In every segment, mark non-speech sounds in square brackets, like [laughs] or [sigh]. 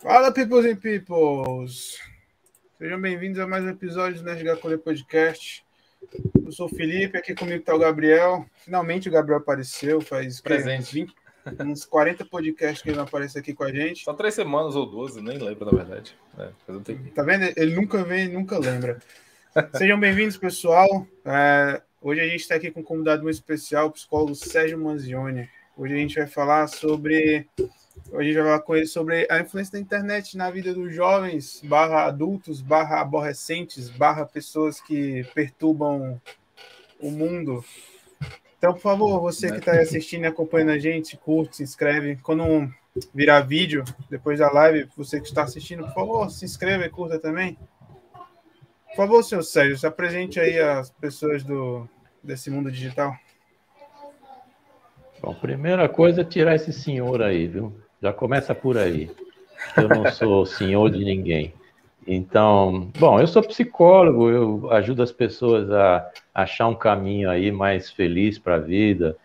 Fala, peoples and peoples! Sejam bem-vindos a mais um episódio do Nerd Colher Podcast. Eu sou o Felipe, aqui comigo está o Gabriel. Finalmente o Gabriel apareceu, faz Presente. 20, uns 40 podcasts que ele não aparece aqui com a gente. Só três semanas ou duas, eu nem lembro, na verdade. É. Tá vendo? Ele nunca vem, nunca lembra. [laughs] Sejam bem-vindos, pessoal. É, hoje a gente está aqui com um convidado muito especial, o psicólogo Sérgio Manzioni. Hoje a gente vai falar sobre. Hoje a gente vai falar com ele sobre a influência da internet na vida dos jovens, barra adultos, barra aborrecentes, barra pessoas que perturbam o mundo. Então, por favor, você que está assistindo e acompanhando a gente, curte, se inscreve. Quando virar vídeo, depois da live, você que está assistindo, por favor, se inscreva e curta também. Por favor, senhor Sérgio, se apresente aí às pessoas do, desse mundo digital. Bom, primeira coisa é tirar esse senhor aí, viu? Já começa por aí. Eu não sou senhor de ninguém. Então, bom, eu sou psicólogo, eu ajudo as pessoas a achar um caminho aí mais feliz para a vida,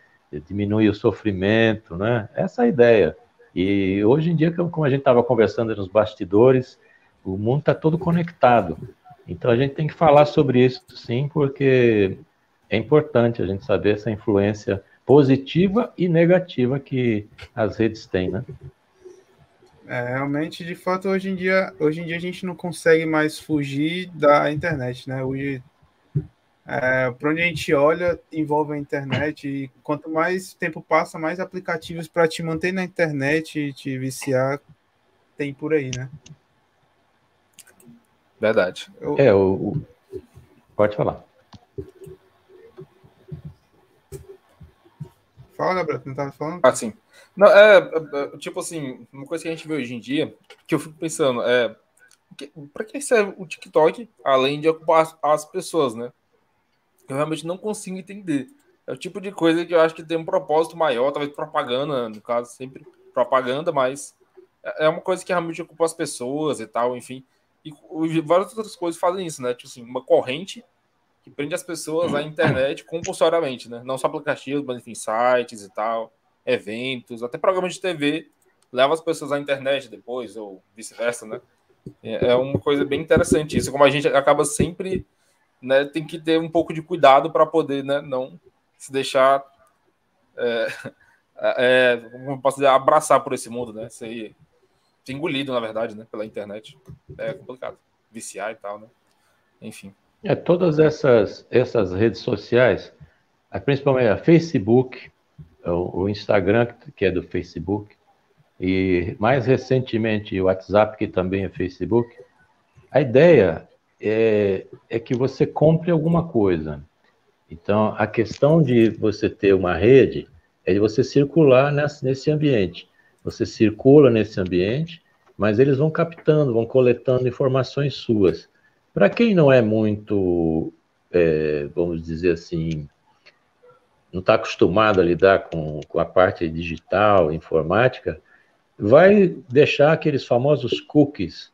diminuir o sofrimento, né? Essa é a ideia. E hoje em dia, como a gente estava conversando nos bastidores, o mundo está todo conectado. Então a gente tem que falar sobre isso, sim, porque é importante a gente saber essa influência positiva e negativa que as redes têm, né? É, realmente, de fato, hoje em dia, hoje em dia a gente não consegue mais fugir da internet, né? Hoje, é, para onde a gente olha, envolve a internet e quanto mais tempo passa, mais aplicativos para te manter na internet e te viciar tem por aí, né? Verdade. Eu... É, o, o... Pode falar. Fala, Gabriel, não estava falando? Ah, sim. Não, é, é, tipo assim, uma coisa que a gente vê hoje em dia, que eu fico pensando, é para que serve o TikTok, além de ocupar as, as, pessoas, né? Eu realmente não consigo entender. É o tipo de coisa que eu acho que tem um propósito maior, talvez propaganda, no caso, sempre propaganda, mas é, é uma coisa que realmente ocupa as pessoas e tal, enfim. E várias outras coisas fazem isso, né? Tipo assim, uma corrente que prende as pessoas à internet compulsoriamente, né? Não só aplicativos, mas enfim, sites e tal, eventos, até programas de TV leva as pessoas à internet depois, ou vice-versa, né? É, é uma coisa bem interessante isso, como a gente acaba sempre, né, tem que ter um pouco de cuidado para poder, né, não se deixar, é, [laughs] é, como posso dizer, abraçar por esse mundo, né? Ser ser engolido, na verdade, né? Pela internet. É complicado. Viciar e tal, né? Enfim. É, todas essas, essas redes sociais, principalmente a Facebook, o, Instagram, que é do Facebook, e mais recentemente o WhatsApp, que também é Facebook, a ideia é, é que você compre alguma coisa. Então, a questão de você ter uma rede é de você circular nesse, nesse ambiente. Você circula nesse ambiente, mas eles vão captando, vão coletando informações suas. Para quem não é muito, é, vamos dizer assim, não está acostumado a lidar com, com a parte digital, informática, vai deixar aqueles famosos cookies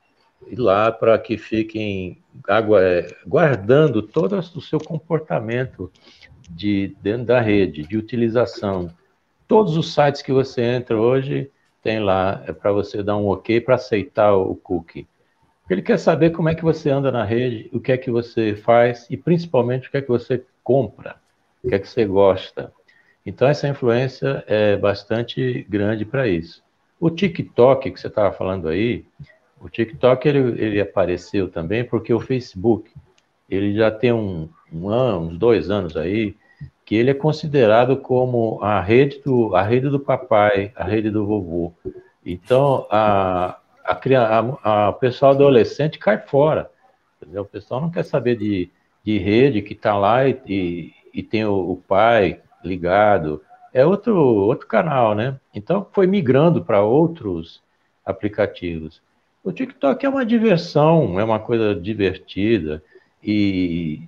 lá para que fiquem é, guardando todo o seu comportamento de dentro da rede, de utilização. Todos os sites que você entra hoje, tem lá é para você dar um ok para aceitar o cookie. Ele quer saber como é que você anda na rede, o que é que você faz e principalmente o que é que você compra, o que é que você gosta. Então essa influência é bastante grande para isso. O TikTok que você estava falando aí, o TikTok ele, ele, apareceu também porque o Facebook ele já tem um, um ano, uns dois anos aí que ele é considerado como a rede do, a rede do papai, a rede do vovô. Então, a, a, a, a pessoal adolescente cai fora. Entendeu? O pessoal não quer saber de, de rede que está lá e, e, e, tem o, o pai ligado. É outro, outro canal, né? Então, foi migrando para outros aplicativos. O TikTok é uma diversão, é uma coisa divertida. E,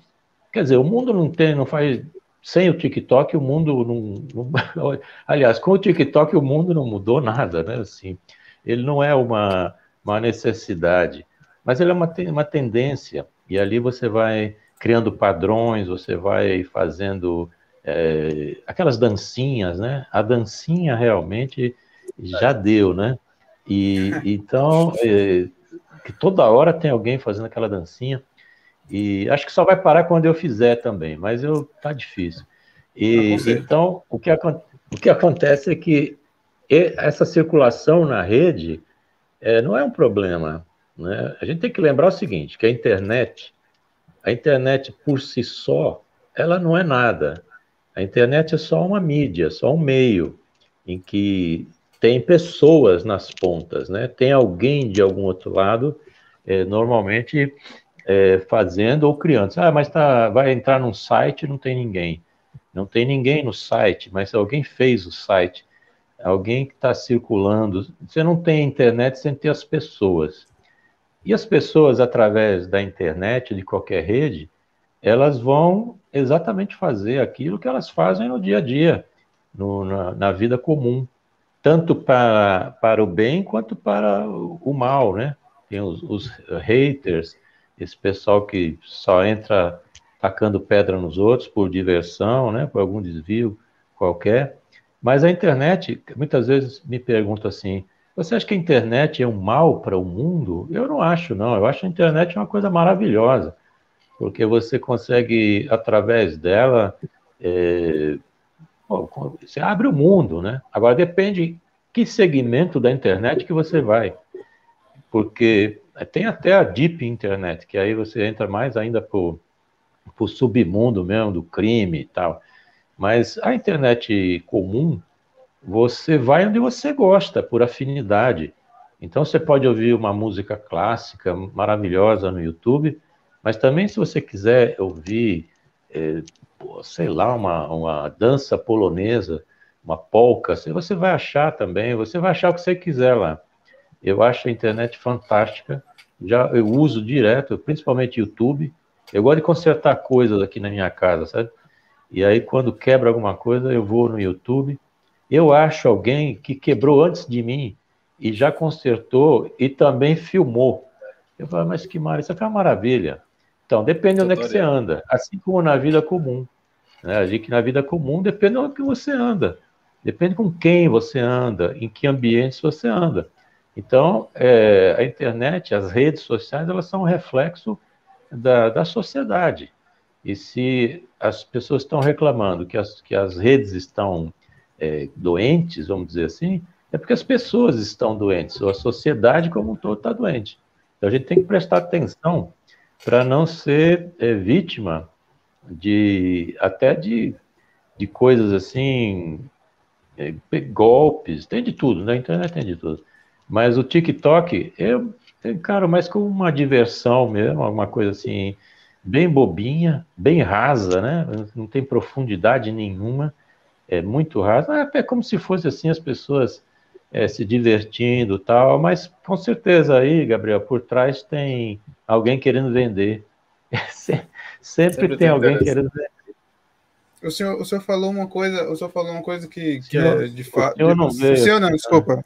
quer dizer, o mundo não tem, não faz sem o TikTok o mundo não, não, [laughs] aliás com o TikTok o mundo não mudou nada né assim ele não é uma, uma necessidade mas ele é uma, uma tendência. E ali você vai criando padrões você vai fazendo é, aquelas dancinhas né? A dancinha realmente já deu né? E [laughs] então, é, que toda hora tem alguém fazendo aquela dancinha. E acho que só vai parar quando eu fizer também, mas eu tá difícil. E então, o que, o que acontece é que essa circulação na rede é, não é um problema. Né? A gente tem que lembrar o seguinte, que a internet, a internet por si só, ela não é nada. A internet é só uma mídia, só um meio em que tem pessoas nas pontas, né? Tem alguém de algum outro lado, é, normalmente é, fazendo ou criando. Ah, mas tá, vai entrar num site não tem ninguém. Não tem ninguém no site, mas alguém fez o site alguém que está circulando. Você não tem internet sem ter as pessoas. E as pessoas, através da internet, de qualquer rede, elas vão exatamente fazer aquilo que elas fazem no dia a dia, no, na, na, vida comum, tanto para, para o bem quanto para o mal, né? Tem os, os haters, esse pessoal que só entra tacando pedra nos outros por diversão, né? Por algum desvio qualquer. Mas a internet, muitas vezes me pergunto assim: você acha que a internet é um mal para o mundo? Eu não acho, não. Eu acho a internet uma coisa maravilhosa, porque você consegue, através dela, é, você abre o mundo, né? Agora depende que segmento da internet que você vai, porque tem até a deep internet, que aí você entra mais ainda para o submundo mesmo do crime e tal. Mas a internet comum, você vai onde você gosta, por afinidade. Então você pode ouvir uma música clássica maravilhosa no YouTube, mas também se você quiser ouvir, é, sei lá, uma, uma dança polonesa, uma polca, você vai achar também, você vai achar o que você quiser lá. Eu acho a internet fantástica, já eu uso direto, principalmente YouTube. Eu gosto de consertar coisas aqui na minha casa, sabe? E aí, quando quebra alguma coisa, eu vou no YouTube. Eu acho alguém que quebrou antes de mim e já consertou e também filmou. Eu falo, mas que maravilha, isso aqui é uma maravilha. Então, depende de onde é que você anda, assim como na vida comum. Né? A gente, na vida comum, depende de onde que você anda. Depende com quem você anda, em que ambientes você anda. Então, é, a internet, as redes sociais, elas são um reflexo da, da sociedade. E se as pessoas estão reclamando que as, que as redes estão é, doentes, vamos dizer assim, é porque as pessoas estão doentes, ou a sociedade como um todo está doente. Então a gente tem que prestar atenção para não ser é, vítima de até de, de coisas assim, é, golpes, tem de tudo, na né? internet tem de tudo. Mas o TikTok, eu encaro mais como uma diversão mesmo, alguma coisa assim, bem bobinha, bem rasa, né? Não tem profundidade nenhuma, é muito rasa. É, é como se fosse assim as pessoas é, se divertindo tal, mas com certeza aí, Gabriel, por trás tem alguém querendo vender. [laughs] sempre, sempre, tem, alguém querendo vender. O senhor, o senhor falou uma coisa, o senhor falou uma coisa que, que senhor, é de fato. O, não o senhor não, desculpa.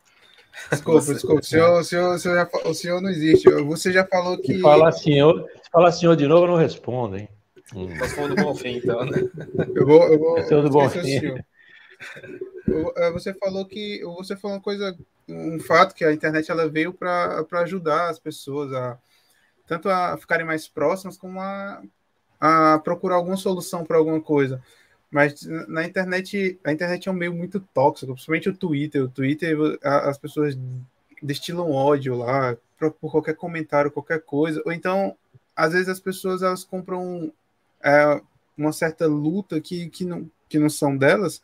Desculpa, você... desculpa. O senhor, o, senhor, o, senhor já, o senhor não existe. Você já falou que. Se falar senhor, se falar senhor de novo, eu não respondo, hein? Hum. Só do Bonfim, então, né? Eu vou. Eu vou é do Bonfim. É, você falou que. Você falou uma coisa. Um fato que a internet ela veio para ajudar as pessoas a. Tanto a ficarem mais próximas, como a, a procurar alguma solução para alguma coisa. Mas na internet, a internet é um meio muito tóxico, principalmente o Twitter. O Twitter, as pessoas destilam ódio lá por qualquer comentário, qualquer coisa. Ou então, às vezes as pessoas elas compram é, uma certa luta que, que, não, que não são delas,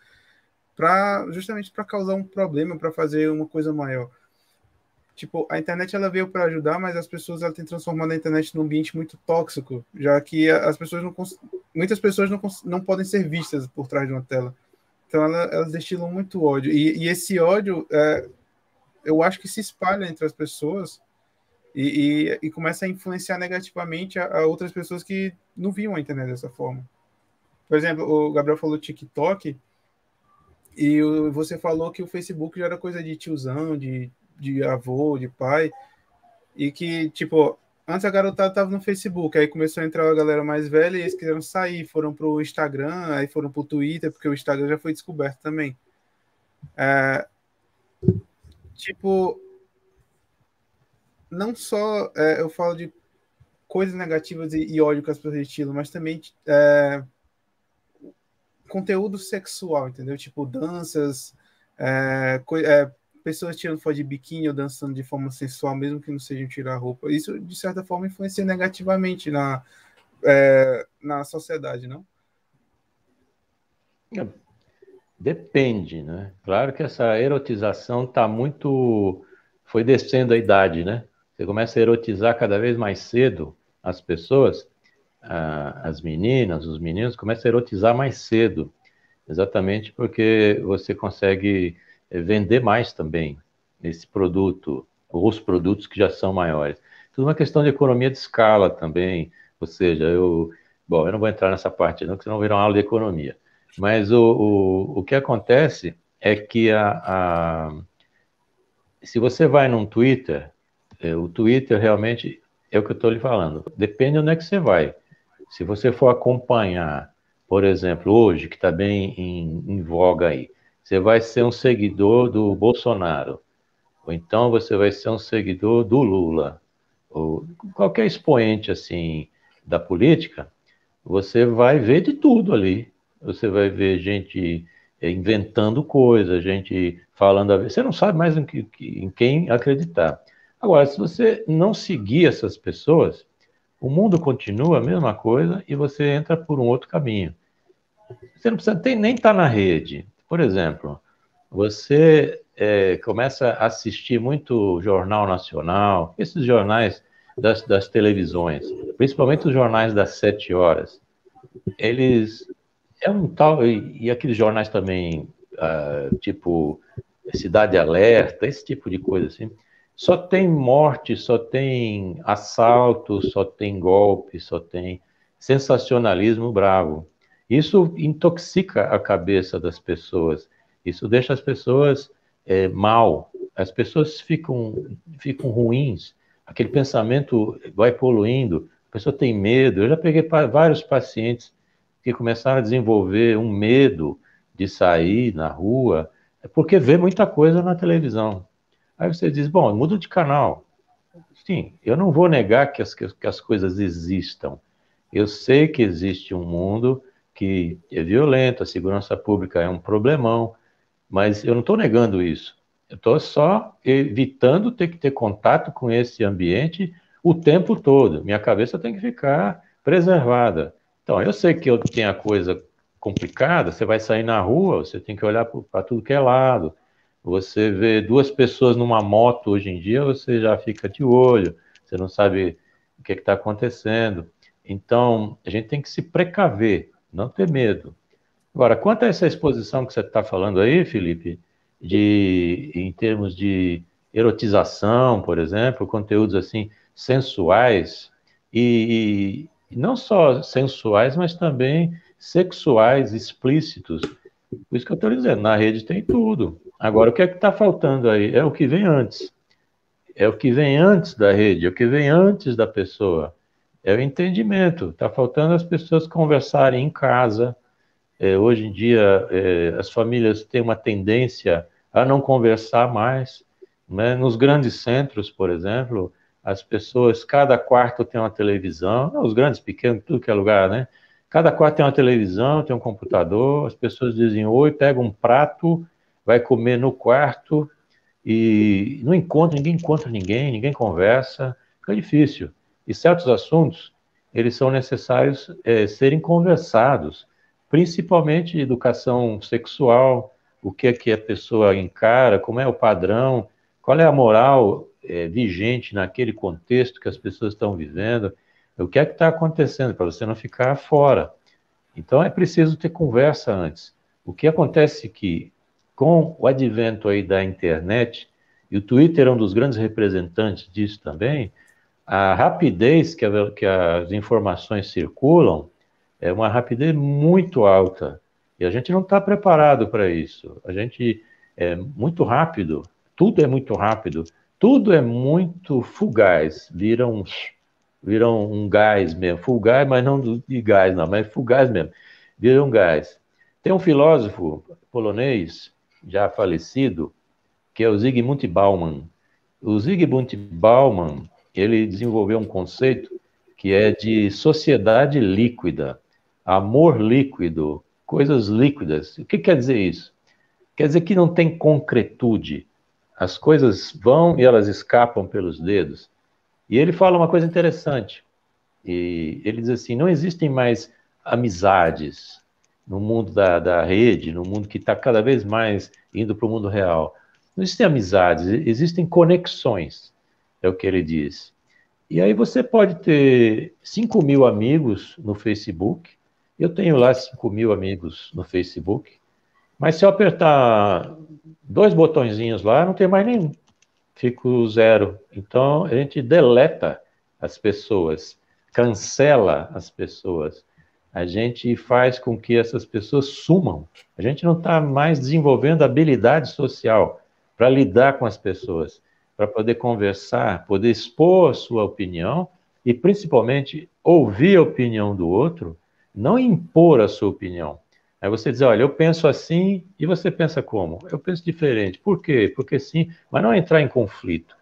para justamente para causar um problema, para fazer uma coisa maior tipo, a internet ela veio para ajudar, mas as pessoas ela tem transformado a internet num ambiente muito tóxico, já que as pessoas não muitas pessoas não, não podem ser vistas por trás de uma tela. Então ela, elas destilam muito ódio. E, e esse ódio, é, eu acho que se espalha entre as pessoas e, e, e começa a influenciar negativamente a, a, outras pessoas que não viam a internet dessa forma. Por exemplo, o Gabriel falou TikTok e você falou que o Facebook já era coisa de tiozão, de de avô, de pai, e que, tipo, antes a garotada tava no Facebook, aí começou a entrar a galera mais velha e eles quiseram sair, foram pro Instagram, aí foram pro Twitter, porque o Instagram já foi descoberto também. É, tipo, não só é, eu falo de coisas negativas e, e ódio que as pessoas estilam, mas também é, conteúdo sexual, entendeu? Tipo danças, é, é, pessoas tirando foto de biquíni ou dançando de forma sensual, mesmo que não sejam tirar roupa. Isso, de certa forma, influencia negativamente na, é, na sociedade, não? Depende, né? Claro que essa erotização está muito. Foi descendo a idade, né? Você começa a erotizar cada vez mais cedo as pessoas, as meninas, os meninos, começam a erotizar mais cedo, exatamente porque você consegue vender mais também esse produto, ou os produtos que já são maiores. Tudo uma questão de economia de escala também, ou seja, eu, bom, eu não vou entrar nessa parte não, porque senão virar uma aula de economia. Mas o, o, o que acontece é que a, a, se você vai num Twitter, é, o Twitter realmente é o que eu estou lhe falando. Depende de onde é que você vai. Se você for acompanhar, por exemplo, hoje, que está bem em, em voga aí, você vai ser um seguidor do Bolsonaro, ou então você vai ser um seguidor do Lula, ou qualquer expoente assim da política, você vai ver de tudo ali. Você vai ver gente eh, inventando coisas, gente falando a ver. Você não sabe mais em, que, em quem acreditar. Agora, se você não seguir essas pessoas, o mundo continua a mesma coisa e você entra por um outro caminho. Você não precisa nem estar tá na rede. Por exemplo, você é, começa a assistir muito jornal nacional, esses jornais das, das televisões, principalmente os jornais das sete horas. Eles é um tal e, e aqueles jornais também, uh, tipo Cidade Alerta, esse tipo de coisa assim só tem morte, só tem assalto, só tem golpe, só tem sensacionalismo bravo. Isso intoxica a cabeça das pessoas. Isso deixa as pessoas é, mal. As pessoas ficam, ficam ruins. Aquele pensamento vai poluindo. A pessoa tem medo. Eu já peguei vários pacientes que começaram a desenvolver um medo de sair na rua, é porque vê muita coisa na televisão. Aí você diz, bom, muda de canal. Sim, eu não vou negar que as, que as coisas existam. Eu sei que existe um mundo que é violento, a segurança pública é um problemão, mas eu não estou negando isso. Eu estou só evitando ter que ter contato com esse ambiente o tempo todo. Minha cabeça tem que ficar preservada. Então, eu sei que eu tenho a coisa complicada, você vai sair na rua, você tem que olhar para tudo que é lado. Você vê duas pessoas numa moto hoje em dia, você já fica de olho, você não sabe o que é está acontecendo. Então, a gente tem que se precaver, não ter medo. Agora, quanto a essa exposição que você está falando aí, Felipe, de, em termos de erotização, por exemplo, conteúdos assim sensuais, e, e não só sensuais, mas também sexuais, explícitos. Por isso que eu estou dizendo, na rede tem tudo. Agora, o que é que está faltando aí? É o que vem antes. É o que vem antes da rede, é o que vem antes da pessoa. É o entendimento. Está faltando as pessoas conversarem em casa. É, hoje em dia, é, as famílias têm uma tendência a não conversar mais. Né? Nos grandes centros, por exemplo, as pessoas, cada quarto tem uma televisão, os grandes, pequenos, tudo que é lugar, né? Cada quarto tem uma televisão, tem um computador, as pessoas dizem oi, pegam um prato vai comer no quarto e não encontra, ninguém encontra ninguém, ninguém conversa, fica difícil. E certos assuntos, eles são necessários é, serem conversados, principalmente educação sexual, o que é que a pessoa encara, como é o padrão, qual é a moral é, vigente naquele contexto que as pessoas estão vivendo, o que é que está acontecendo, para você não ficar fora. Então é preciso ter conversa antes. O que acontece é que com o advento aí da internet, e o Twitter é um dos grandes representantes disso também, a rapidez que, a, que as informações circulam é uma rapidez muito alta. E a gente não está preparado para isso. A gente é muito rápido, tudo é muito rápido, tudo é muito fugaz, viram, viram um gás mesmo, fugaz, mas não de gás, não, mas fugaz mesmo, viram um gás. Tem um filósofo polonês já falecido, que é o Zygmunt Bauman. O Zygmunt Bauman, ele desenvolveu um conceito que é de sociedade líquida, amor líquido, coisas líquidas. O que quer dizer isso? Quer dizer que não tem concretude. As coisas vão e elas escapam pelos dedos. E ele fala uma coisa interessante. E ele diz assim: não existem mais amizades no mundo da, da rede, no mundo que está cada vez mais indo para o mundo real. Não existem amizades, existem conexões, é o que ele diz. E aí você pode ter 5 mil amigos no Facebook. Eu tenho lá 5 mil amigos no Facebook. Mas se eu apertar dois botõezinhos lá, não tem mais nenhum. Fico zero. Então a gente deleta as pessoas, cancela as pessoas. A gente faz com que essas pessoas sumam. A gente não está mais desenvolvendo habilidade social para lidar com as pessoas, para poder conversar, poder expor a sua opinião e, principalmente, ouvir a opinião do outro, não impor a sua opinião. Aí você diz, olha, eu penso assim e você pensa como? Eu penso diferente. Por quê? Porque sim, mas não entrar em conflito,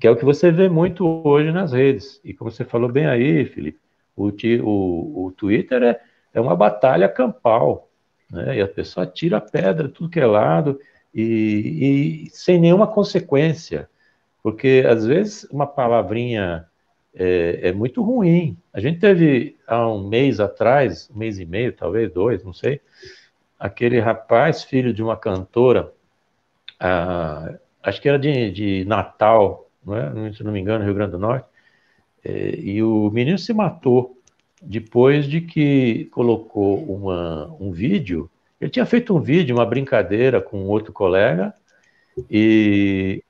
que é o que você vê muito hoje nas redes. E como você falou bem aí, Felipe, o, o, o Twitter é, é uma batalha campal, né? E a pessoa tira pedra tudo que é lado e, e sem nenhuma consequência, porque às vezes uma palavrinha é, é, muito ruim. A gente teve há um mês atrás, um mês e meio, talvez dois, não sei, aquele rapaz, filho de uma cantora, ah, acho que era de, de Natal, não é? se não me engano, Rio Grande do Norte, é, e o menino se matou depois de que colocou uma, um vídeo. Ele tinha feito um vídeo, uma brincadeira com outro colega, e,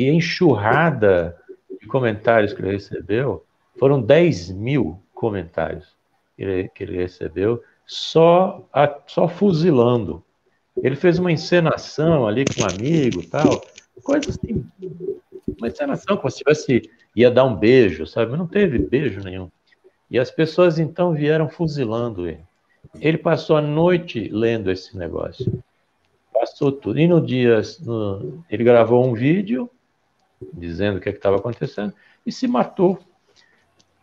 e enxurrada de comentários que ele recebeu, foram 10 mil comentários que ele, que ele recebeu, só, a, só fuzilando. Ele fez uma encenação ali com um amigo tal, coisa assim, uma encenação, como se tivesse, ia dar um beijo, sabe? Não teve beijo nenhum. E as pessoas então vieram fuzilando ele. Ele passou a noite lendo esse negócio. Passou tudo. E no dia, no, ele gravou um vídeo dizendo o que é estava acontecendo, e se matou.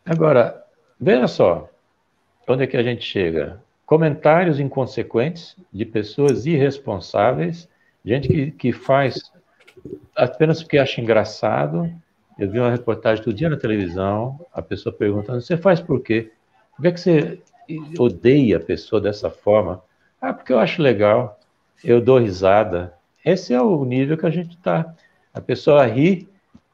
Agora, veja só, onde é que a gente chega? Comentários inconsequentes de pessoas irresponsáveis, gente que, que faz apenas porque acha engraçado. Eu vi uma reportagem todo dia na televisão, a pessoa perguntando: você faz por quê? Por que, é que você odeia a pessoa dessa forma? Ah, porque eu acho legal, eu dou risada. Esse é o nível que a gente está. A pessoa ri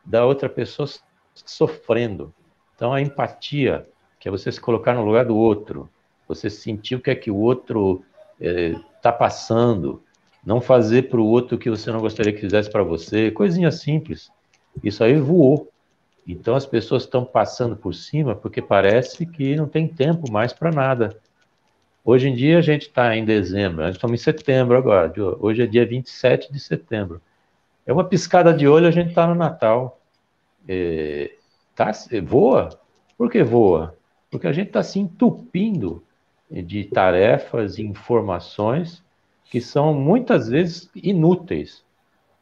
da outra pessoa sofrendo. Então, a empatia, que é você se colocar no lugar do outro, você sentir o que é que o outro está é, passando, não fazer para o outro o que você não gostaria que fizesse para você, coisinha simples. Isso aí voou. Então, as pessoas estão passando por cima porque parece que não tem tempo mais para nada. Hoje em dia, a gente está em dezembro, nós estamos em setembro agora, hoje é dia 27 de setembro. É uma piscada de olho, a gente está no Natal. É, tá, voa. Por que voa? Porque a gente está se entupindo de tarefas e informações que são muitas vezes inúteis.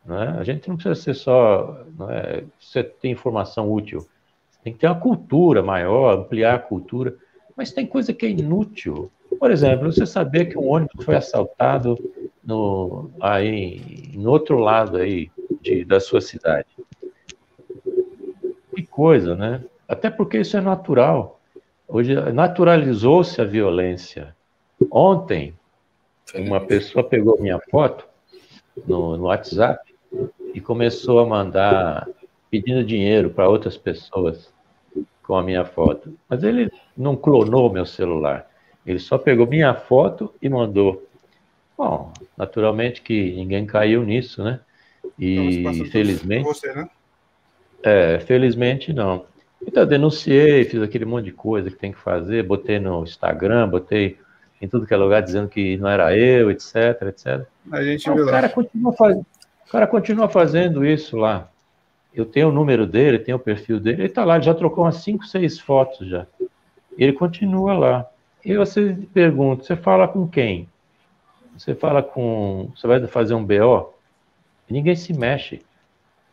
Né? A gente não precisa ser só é, você tem informação útil, tem que ter uma cultura maior, ampliar a cultura, mas tem coisa que é inútil. Por exemplo, você saber que um ônibus foi assaltado no, aí, no outro lado aí de, da sua cidade. Que coisa, né? Até porque isso é natural. Hoje naturalizou-se a violência. Ontem, uma pessoa pegou minha foto no, no WhatsApp e começou a mandar pedindo dinheiro para outras pessoas com a minha foto. Mas ele não clonou meu celular. Ele só pegou minha foto e mandou. Bom, naturalmente que ninguém caiu nisso, né? E então, felizmente. Você, né? É, felizmente não. Então, denunciei, fiz aquele monte de coisa que tem que fazer, botei no Instagram, botei em tudo que é lugar dizendo que não era eu, etc, etc. A gente então, o, cara continua faz... o cara continua fazendo isso lá. Eu tenho o número dele, tenho o perfil dele, ele está lá, ele já trocou umas 5, 6 fotos já. Ele continua lá. E você pergunta, você fala com quem? Você fala com. Você vai fazer um BO? Ninguém se mexe.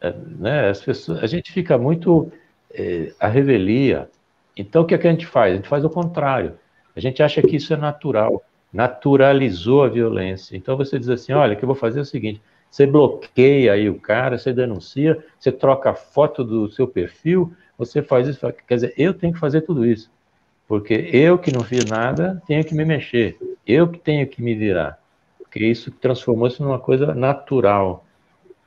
É, né? As pessoas, a gente fica muito é, a revelia. Então, o que, é que a gente faz? A gente faz o contrário. A gente acha que isso é natural, naturalizou a violência. Então, você diz assim: olha, que eu vou fazer é o seguinte: você bloqueia aí o cara, você denuncia, você troca a foto do seu perfil, você faz isso. Quer dizer, eu tenho que fazer tudo isso. Porque eu que não fiz nada, tenho que me mexer. Eu que tenho que me virar. Porque isso transformou-se numa coisa natural.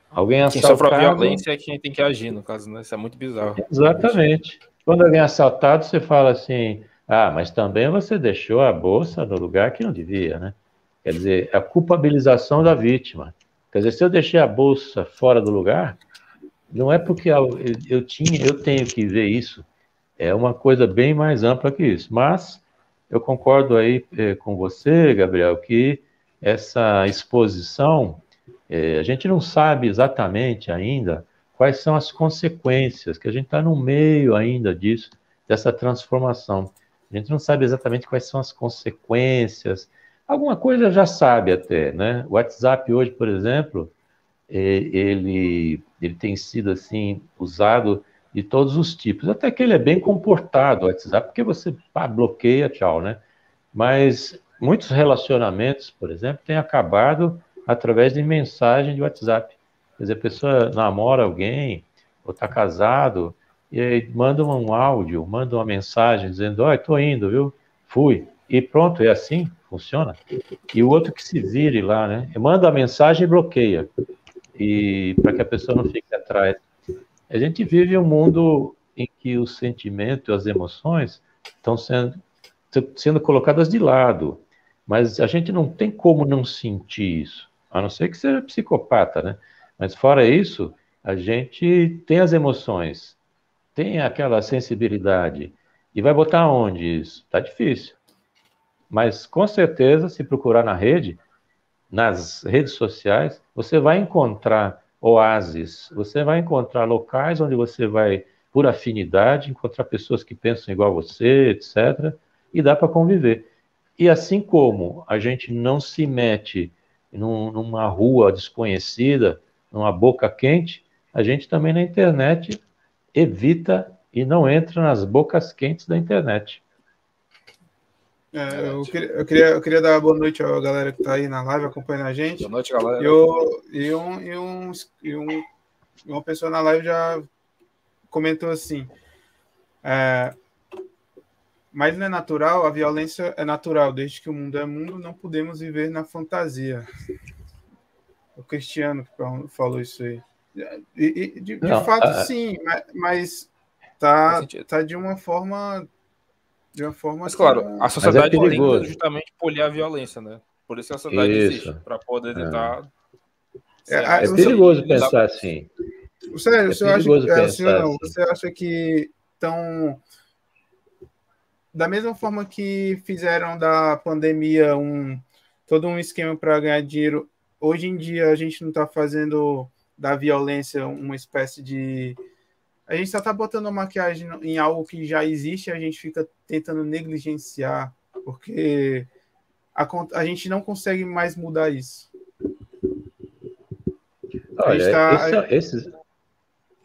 Alguém assaltado... Quem sofre violência é quem tem que agir, no caso, né? Isso é muito bizarro. Exatamente. Quando alguém é assaltado, você fala assim, ah, mas também você deixou a bolsa no lugar que não devia, né? Quer dizer, a culpabilização da vítima. Quer dizer, se eu deixei a bolsa fora do lugar, não é porque eu, eu tinha, eu tenho que ver isso. É uma coisa bem mais ampla que isso. Mas eu concordo aí eh, com você, Gabriel, que essa exposição é, a gente não sabe exatamente ainda quais são as consequências, que a gente está no meio ainda disso, dessa transformação. A gente não sabe exatamente quais são as consequências. Alguma coisa já sabe até, né? O WhatsApp hoje, por exemplo, é, ele, ele tem sido assim usado de todos os tipos. Até que ele é bem comportado, o WhatsApp, porque você pá, bloqueia, tchau, né? Mas muitos relacionamentos, por exemplo, têm acabado através de mensagem de WhatsApp. Quer dizer, a pessoa namora alguém, ou está casado, e aí manda um áudio, manda uma mensagem dizendo, olha, estou indo, viu? Fui. E pronto, é assim, funciona. E o outro que se vire lá, né? Manda a mensagem e bloqueia. E para que a pessoa não fique atrás. A gente vive um mundo em que o sentimento e as emoções estão sendo, sendo colocadas de lado. Mas a gente não tem como não sentir isso a não ser que seja psicopata, né? Mas fora isso, a gente tem as emoções, tem aquela sensibilidade. E vai botar onde isso? Tá difícil. Mas com certeza, se procurar na rede, nas redes sociais, você vai encontrar oásis, você vai encontrar locais onde você vai, por afinidade, encontrar pessoas que pensam igual a você, etc. E dá para conviver. E assim como a gente não se mete num, numa rua desconhecida, numa boca quente, a gente também na internet evita e não entra nas bocas quentes da internet. É, eu, queria, eu, queria, eu queria dar boa noite à galera que está aí na live acompanhando a gente. Boa noite, galera. Eu, e, um, e, um, e um, uma pessoa na live já comentou assim: é, mas não é natural, a violência é natural. Desde que o mundo é mundo, não podemos viver na fantasia. O Cristiano falou isso aí. E, e de, de não, fato, a... sim, mas tá, tá de uma forma. De uma forma. Mas claro, a sociedade é tenta justamente polir a violência, né? Por isso a sociedade isso. existe, para poder é. tentar. É, é, é perigoso pensar assim. Sério, é você, acha, assim, não, você acha que estão da mesma forma que fizeram da pandemia um todo um esquema para ganhar dinheiro, hoje em dia a gente não está fazendo da violência uma espécie de a gente só está botando maquiagem em algo que já existe, a gente fica tentando negligenciar, porque a, a gente não consegue mais mudar isso. Olha, tá... esses,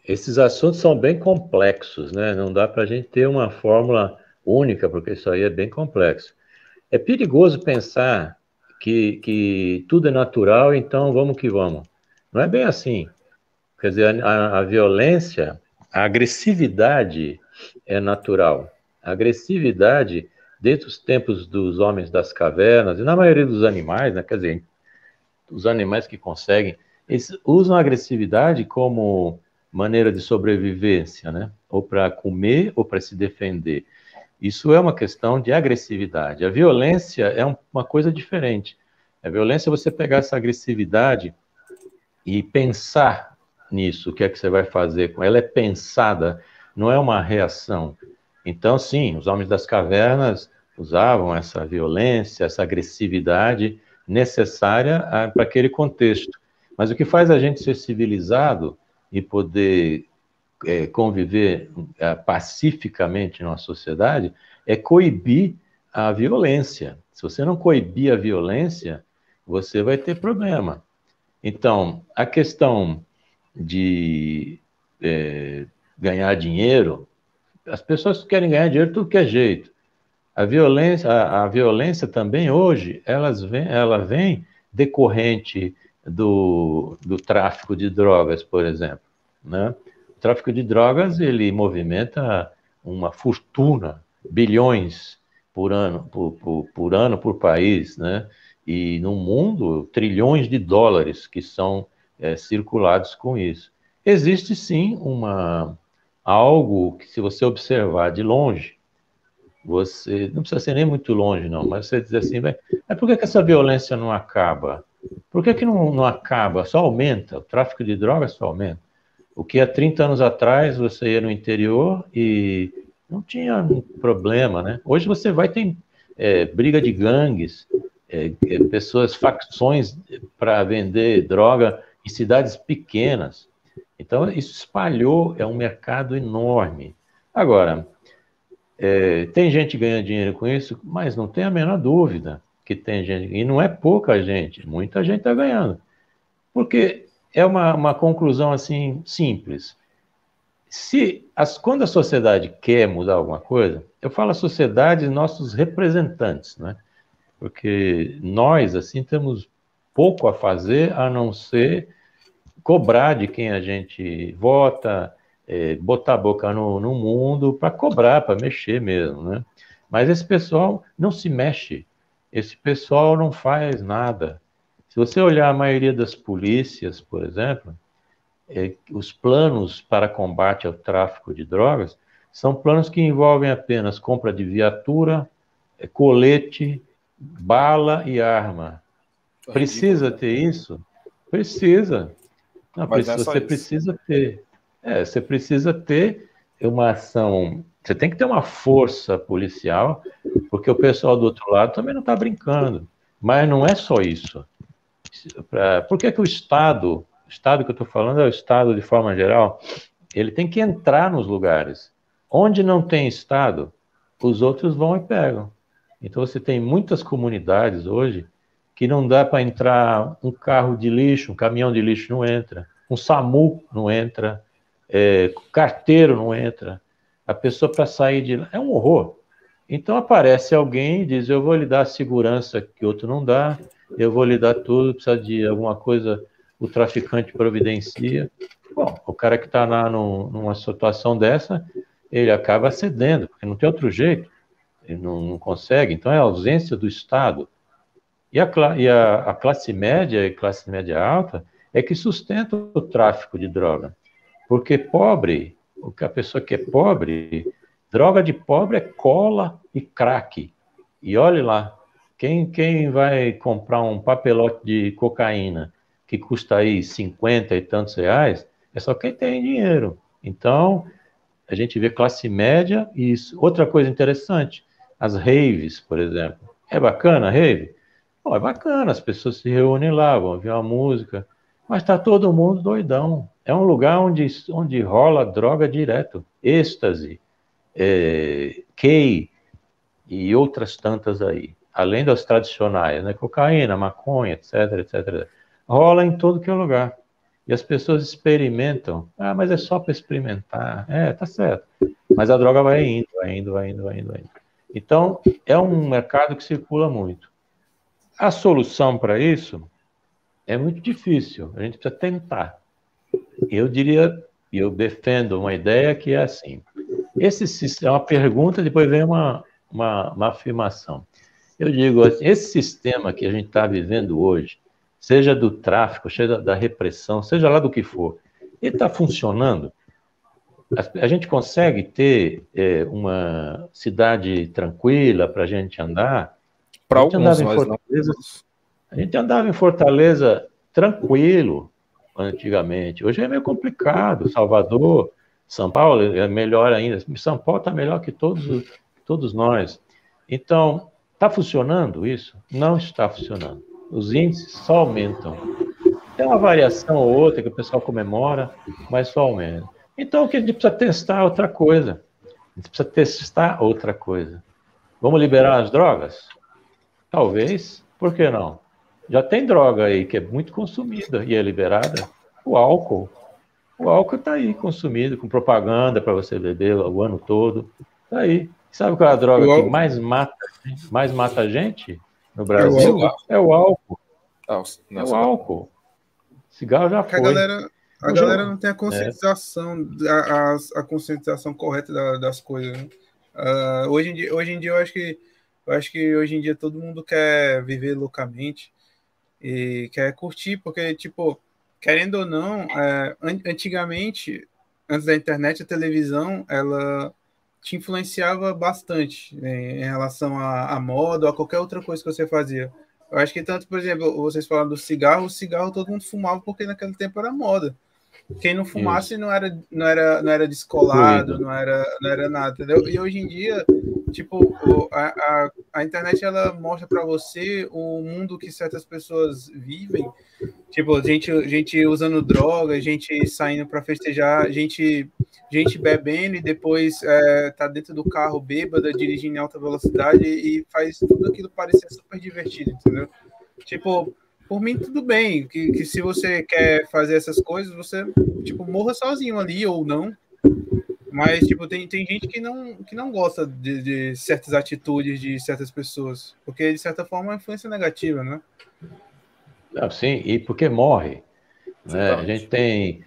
esses assuntos são bem complexos, né? Não dá para a gente ter uma fórmula única, porque isso aí é bem complexo. É perigoso pensar que, que tudo é natural, então vamos que vamos. Não é bem assim. Quer dizer, a, a violência, a agressividade é natural. A agressividade, desde os tempos dos homens das cavernas, e na maioria dos animais, né, quer dizer, os animais que conseguem, eles usam a agressividade como maneira de sobrevivência, né? Ou para comer ou para se defender. Isso é uma questão de agressividade. A violência é uma coisa diferente. A violência é você pegar essa agressividade e pensar nisso, o que é que você vai fazer com ela. é pensada, não é uma reação. Então, sim, os homens das cavernas usavam essa violência, essa agressividade necessária ah, para aquele contexto. Mas o que faz a gente ser civilizado e poder é, conviver é, pacificamente numa sociedade é coibir a violência. Se você não coibir a violência, você vai ter problema. Então, a questão de é, ganhar dinheiro, as pessoas querem ganhar dinheiro tudo que é jeito. A violência, a, a violência também hoje, elas vem, ela vem decorrente do, do tráfico de drogas, por exemplo. Né? Tráfico de drogas ele movimenta uma fortuna, bilhões por ano, por, por, por ano por país, né? E no mundo, trilhões de dólares que são é, circulados com isso. Existe sim uma algo que, se você observar de longe, você não precisa ser nem muito longe, não, mas você diz assim, mas por que, que essa violência não acaba? Por que, que não, não acaba? Só aumenta, o tráfico de drogas só aumenta. O que há 30 anos atrás você ia no interior e não tinha problema, né? Hoje você vai ter é, briga de gangues, é, é, pessoas, facções para vender droga em cidades pequenas. Então, isso espalhou, é um mercado enorme. Agora, é, tem gente ganhando dinheiro com isso, mas não tem a menor dúvida que tem gente, e não é pouca gente, muita gente está ganhando. Porque é uma, uma conclusão assim simples. Se as, quando a sociedade quer mudar alguma coisa, eu falo a sociedade, nossos representantes, né? porque nós, assim, temos pouco a fazer a não ser cobrar de quem a gente vota, é, botar a boca no, no mundo para cobrar, para mexer mesmo, né? Mas esse pessoal não se mexe, esse pessoal não faz nada. Se você olhar a maioria das polícias, por exemplo, é, os planos para combate ao tráfico de drogas são planos que envolvem apenas compra de viatura, é, colete, bala e arma. Precisa ter isso? Precisa. Não, precisa, é você isso. precisa ter. É, você precisa ter uma ação. Você tem que ter uma força policial, porque o pessoal do outro lado também não está brincando. Mas não é só isso. Por que, que o Estado, o Estado que eu estou falando é o Estado de forma geral, ele tem que entrar nos lugares. Onde não tem Estado, os outros vão e pegam. Então você tem muitas comunidades hoje que não dá para entrar um carro de lixo, um caminhão de lixo não entra, um SAMU não entra, é, carteiro não entra. A pessoa para sair de lá é um horror. Então aparece alguém e diz: Eu vou lhe dar a segurança que outro não dá, eu vou lhe dar tudo, precisa de alguma coisa, o traficante providencia. Bom, o cara que está numa situação dessa, ele acaba cedendo, porque não tem outro jeito ele não, não consegue, então é a ausência do Estado. E, a, e a, a, classe média e classe média alta é que sustenta o tráfico de droga. Porque pobre, o que a pessoa que é pobre, droga de pobre é cola e crack. E olhe lá, quem, quem vai comprar um papelote de cocaína que custa aí 50 e tantos reais, é só quem tem dinheiro. Então, a gente vê classe média e isso. Outra coisa interessante, as raves, por exemplo. É bacana a rave? É bacana, as pessoas se reúnem lá, vão ouvir uma música, mas está todo mundo doidão. É um lugar onde, onde rola droga direto, êxtase, é, key e outras tantas aí, além das tradicionais, né? Cocaína, maconha, etc, etc. Rola em todo que é lugar. E as pessoas experimentam. Ah, mas é só para experimentar. É, tá certo. Mas a droga vai indo, vai indo, vai indo, vai indo, vai indo. Então, é um mercado que circula muito. A solução para isso é muito difícil, a gente precisa tentar. Eu diria, eu defendo uma ideia que é assim: esse é uma pergunta, depois vem uma, uma, uma afirmação. Eu digo assim, esse sistema que a gente está vivendo hoje, seja do tráfico, seja da repressão, seja lá do que for, ele está funcionando? A, gente consegue ter é, uma cidade tranquila para a gente andar? Para alguns, em Fortaleza, A gente andava em Fortaleza tranquilo antigamente. Hoje é meio complicado. Salvador, São Paulo é melhor ainda. São Paulo está melhor que todos, todos nós. Então, está funcionando isso? Não está funcionando. Os índices só aumentam. Tem uma variação ou outra que o pessoal comemora, mas só aumenta. Então, o que a gente precisa testar é outra coisa. A gente precisa testar outra coisa. Vamos liberar as drogas? Talvez. Por que não? Já tem droga aí que é muito consumida e é liberada. O álcool. O álcool está aí consumido, com propaganda para você beber o ano todo. Está aí. Sabe qual é a droga que mais mata, mais mata a gente no Brasil? É o álcool. É o álcool. É o álcool. Cigarro já foi. A galera, a galera não tem a conscientização, é. a, a, a, conscientização correta da, das coisas. Né? Uh, hoje, em dia, hoje em dia eu acho que eu acho que hoje em dia todo mundo quer viver loucamente e quer curtir, porque, tipo, querendo ou não, é, antigamente, antes da internet, a televisão, ela te influenciava bastante né, em relação à, moda ou a qualquer outra coisa que você fazia. Eu acho que tanto, por exemplo, vocês falaram do cigarro, o cigarro todo mundo fumava porque naquele tempo era moda. Quem não fumasse não era, não era, não era descolado, não era, não era nada, entendeu? E hoje em dia, tipo, a, a, a internet ela mostra para você o mundo que certas pessoas vivem, tipo, gente, gente usando droga, gente saindo para festejar, gente, gente bebendo e depois é, tá dentro do carro bêbada, dirigindo em alta velocidade e faz tudo aquilo parecer super divertido, entendeu? Tipo, por mim tudo bem, que, que se você quer fazer essas coisas, você tipo morra sozinho ali ou não. Mas tipo tem, tem gente que não que não gosta de, de certas atitudes de certas pessoas, porque de certa forma é uma influência negativa, né? Não, sim, e porque morre. Né? A gente tem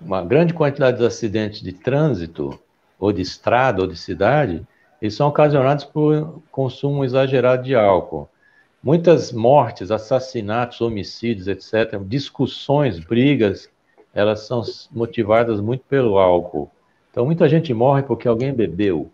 uma grande quantidade de acidentes de trânsito, ou de estrada, ou de cidade, eles são ocasionados por consumo exagerado de álcool. Muitas mortes, assassinatos, homicídios, etc., discussões, brigas, elas são motivadas muito pelo álcool. Então, muita gente morre porque alguém bebeu.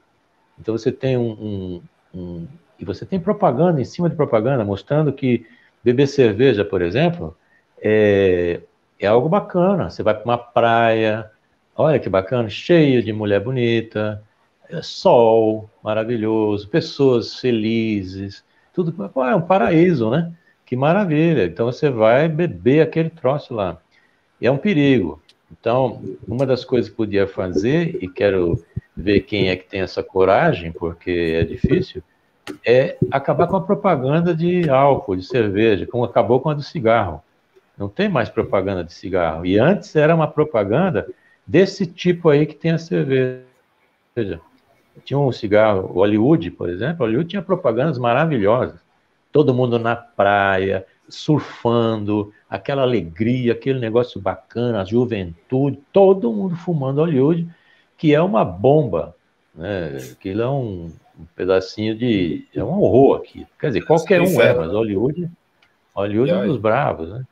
Então, você tem um, um, um e você tem propaganda em cima de propaganda mostrando que beber cerveja, por exemplo, é, é algo bacana. Você vai para uma praia, olha que bacana, cheio de mulher bonita, é sol maravilhoso, pessoas felizes, tudo é um paraíso, né? Que maravilha. Então você vai beber aquele troço lá. E é um perigo. Então, uma das coisas que podia fazer, e quero ver quem é que tem essa coragem, porque é difícil, é acabar com a propaganda de álcool, de cerveja, como acabou com a do cigarro. Não tem mais propaganda de cigarro. E antes era uma propaganda desse tipo aí que tem a cerveja tinha um cigarro, Hollywood, por exemplo, Hollywood tinha propagandas maravilhosas. Todo mundo na praia, surfando, aquela alegria, aquele negócio bacana, a juventude, todo mundo fumando Hollywood, que é uma bomba, né? Aquilo é um, um pedacinho de. É um horror aqui. Quer dizer, qualquer um é, mas Hollywood, Hollywood é um dos bravos, né?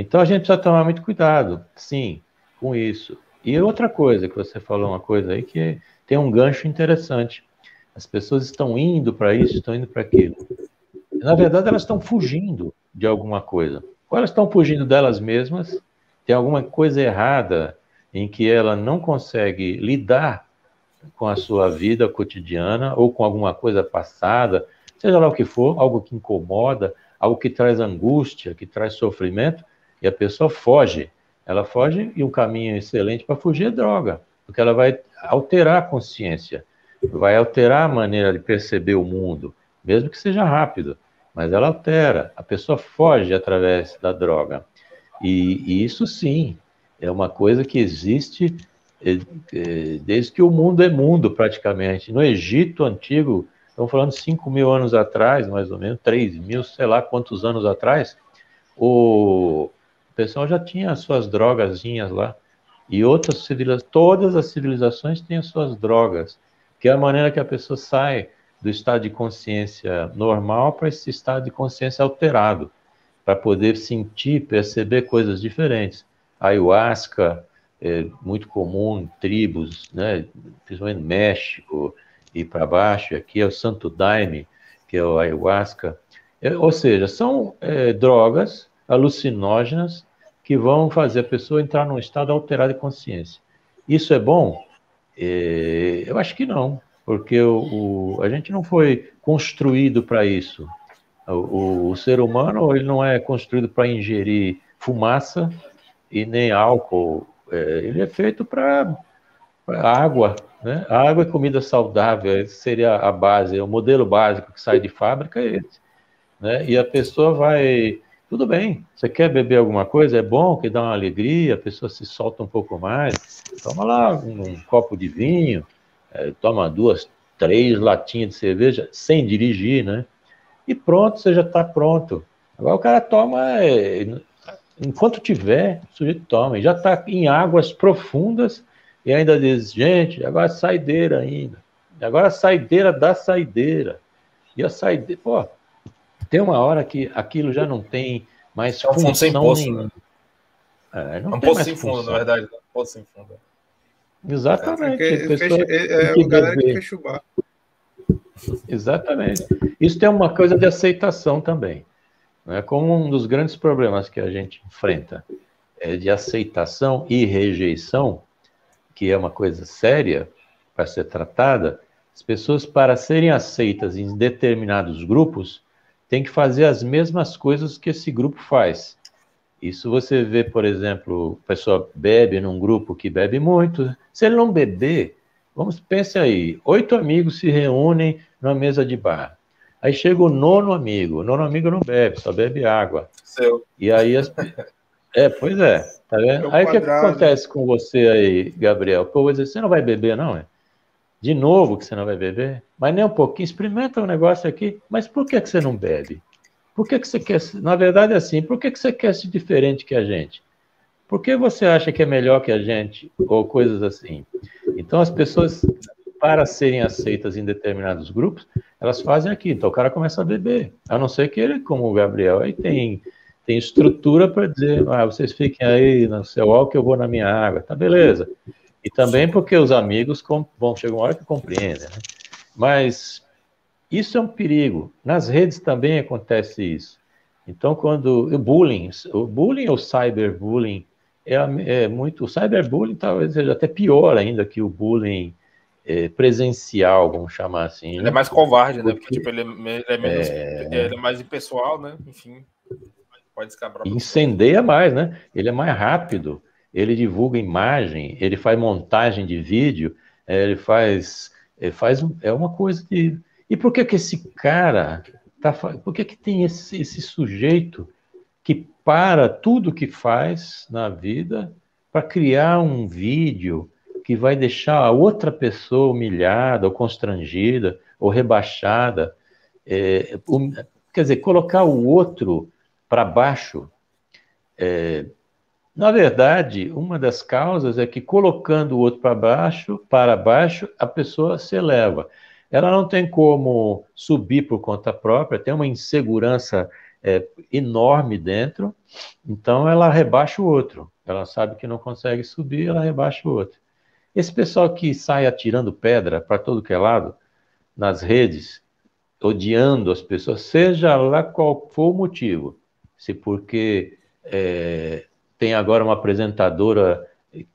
Então a gente precisa tomar muito cuidado, sim, com isso. E outra coisa que você falou, uma coisa aí que tem um gancho interessante. As pessoas estão indo para isso, estão indo para aquilo. Na verdade, elas estão fugindo de alguma coisa. Ou elas estão fugindo delas mesmas, tem alguma coisa errada em que ela não consegue lidar com a sua vida cotidiana ou com alguma coisa passada, seja lá o que for, algo que incomoda, algo que traz angústia, que traz sofrimento, e a pessoa foge. Ela foge e um caminho excelente para fugir é droga, porque ela vai alterar a consciência, vai alterar a maneira de perceber o mundo, mesmo que seja rápido, mas ela altera. A pessoa foge através da droga. E, e isso sim é uma coisa que existe é, é, desde que o mundo é mundo, praticamente. No Egito antigo, estamos falando 5 mil anos atrás, mais ou menos, 3 mil, sei lá quantos anos atrás, o pessoal já tinha as suas drogazinhas lá. E outras civilizações, todas as civilizações têm as suas drogas, que é a maneira que a pessoa sai do estado de consciência normal para esse estado de consciência alterado, para poder sentir, perceber coisas diferentes. A ayahuasca é muito comum em tribos, né, principalmente no México e para baixo, aqui é o Santo Daime, que é o ayahuasca. É, ou seja, são é, drogas alucinógenas que vão fazer a pessoa entrar num estado alterado de consciência. Isso é bom? É, eu acho que não, porque o, o, a gente não foi construído para isso. O, o, ser humano ele não é construído para ingerir fumaça e nem álcool. É, ele é feito para água. Né? A água é comida saudável, seria a base, é o modelo básico que sai de fábrica é esse. Né? E a pessoa vai Tudo bem, você quer beber alguma coisa? É bom, que dá uma alegria, a pessoa se solta um pouco mais. Toma lá um, um copo de vinho, é, toma duas, três latinhas de cerveja, sem dirigir, né? E pronto, você já está pronto. Agora o cara toma, é, enquanto tiver, o sujeito toma. Já está em águas profundas e ainda diz, gente, agora é saideira ainda. Agora a saideira da saideira. E a saideira, pô, tem uma hora que aquilo já não tem mais é um função sem poço, nenhuma. Né? É, não é um tem poço mais sem fundo, função. na verdade. Né? Poço sem fundo. Exatamente. É, fecha, é, é a que galera que fecha o bar. Exatamente. Isso tem uma coisa de aceitação também. Né? Como um dos grandes problemas que a gente enfrenta é de aceitação e rejeição, que é uma coisa séria para ser tratada, as pessoas, para serem aceitas em determinados grupos, têm que fazer as mesmas coisas que esse grupo faz. Isso você vê, por exemplo, a pessoa bebe num grupo que bebe muito. Se ele não beber, vamos pense aí, oito amigos se reúnem numa mesa de bar. Aí chega o nono amigo. O nono amigo não bebe, só bebe água. Seu. E aí as... É, pois é. Tá vendo? É aí o que, quadrado. acontece com você aí, Gabriel? Dizer, você não vai beber, não, é? De novo que você não vai beber? Mas nem um pouquinho, experimenta um negócio aqui. Mas por que, que você não bebe? Por que, que você quer. Na verdade, é assim, por que, que você quer ser diferente que a gente? Por que você acha que é melhor que a gente? Ou coisas assim. Então, as pessoas, para serem aceitas em determinados grupos, elas fazem aqui. Então, o cara começa a beber. A não ser que ele, como o Gabriel, aí tem, tem estrutura para dizer: ah, vocês fiquem aí no seu álcool, eu vou na minha água. Tá, beleza. E também porque os amigos com, bom, chega uma hora que compreendem, né? Mas isso é um perigo. Nas redes também acontece isso. Então, quando o bullying, o bullying ou cyberbullying é, é muito. O cyberbullying talvez seja até pior ainda que o bullying eh, presencial, vamos chamar assim. Ele né? é mais covarde, né? Porque, Porque- tipo, ele é, ele é menos. Ele é mais impessoal, né? Enfim. Pode escapar. Incendeia mais, né? Ele é mais rápido, ele divulga imagem, ele faz montagem de vídeo, eh, ele faz, ele faz é uma coisa de. E por que que esse cara tá, por que que tem esse, esse sujeito que para tudo que faz na vida para criar um vídeo que vai deixar a outra pessoa humilhada ou constrangida ou rebaixada, É, o- quer dizer, colocar o outro para baixo. É, na verdade, uma das causas é que colocando o outro para baixo, para baixo, a pessoa se eleva. Ela não tem como subir por conta própria, tem uma insegurança é, enorme dentro, então ela rebaixa o outro. Ela sabe que não consegue subir, ela rebaixa o outro. Esse pessoal que sai atirando pedra para todo que é lado, nas redes, odiando as pessoas, seja lá qual for o motivo, se porque é, tem agora uma apresentadora,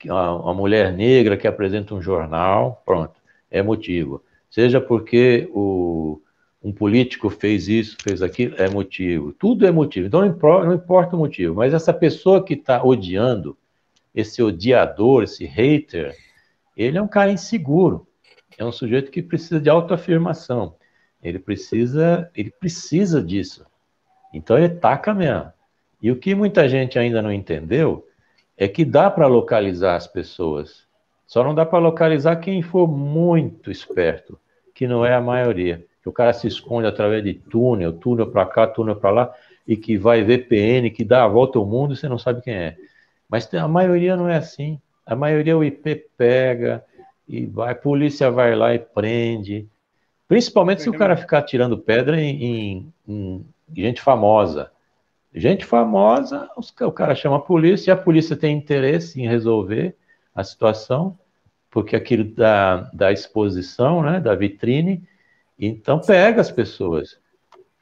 uma, mulher negra que apresenta um jornal, pronto, é motivo. Seja porque o, um político fez isso, fez aquilo, é motivo. Tudo é motivo. Então não importa, não importa o motivo, mas essa pessoa que está odiando, esse odiador, esse hater, ele é um cara inseguro. É um sujeito que precisa de autoafirmação. Ele precisa, ele precisa disso. Então ele taca mesmo. E o que muita gente ainda não entendeu é que dá para localizar as pessoas. Só não dá para localizar quem for muito esperto, que não é a maioria. Que o cara se esconde através de túnel, túnel para cá, túnel para lá, e que vai VPN, que dá a volta ao mundo e você não sabe quem é. Mas a maioria não é assim. A maioria o IP pega e vai, a polícia vai lá e prende. Principalmente se o cara ficar tirando pedra em, em- em gente famosa. Gente famosa, os- o cara chama a polícia e a polícia tem interesse em resolver a situação, porque aquilo da, da exposição, né, da vitrine, então pega as pessoas.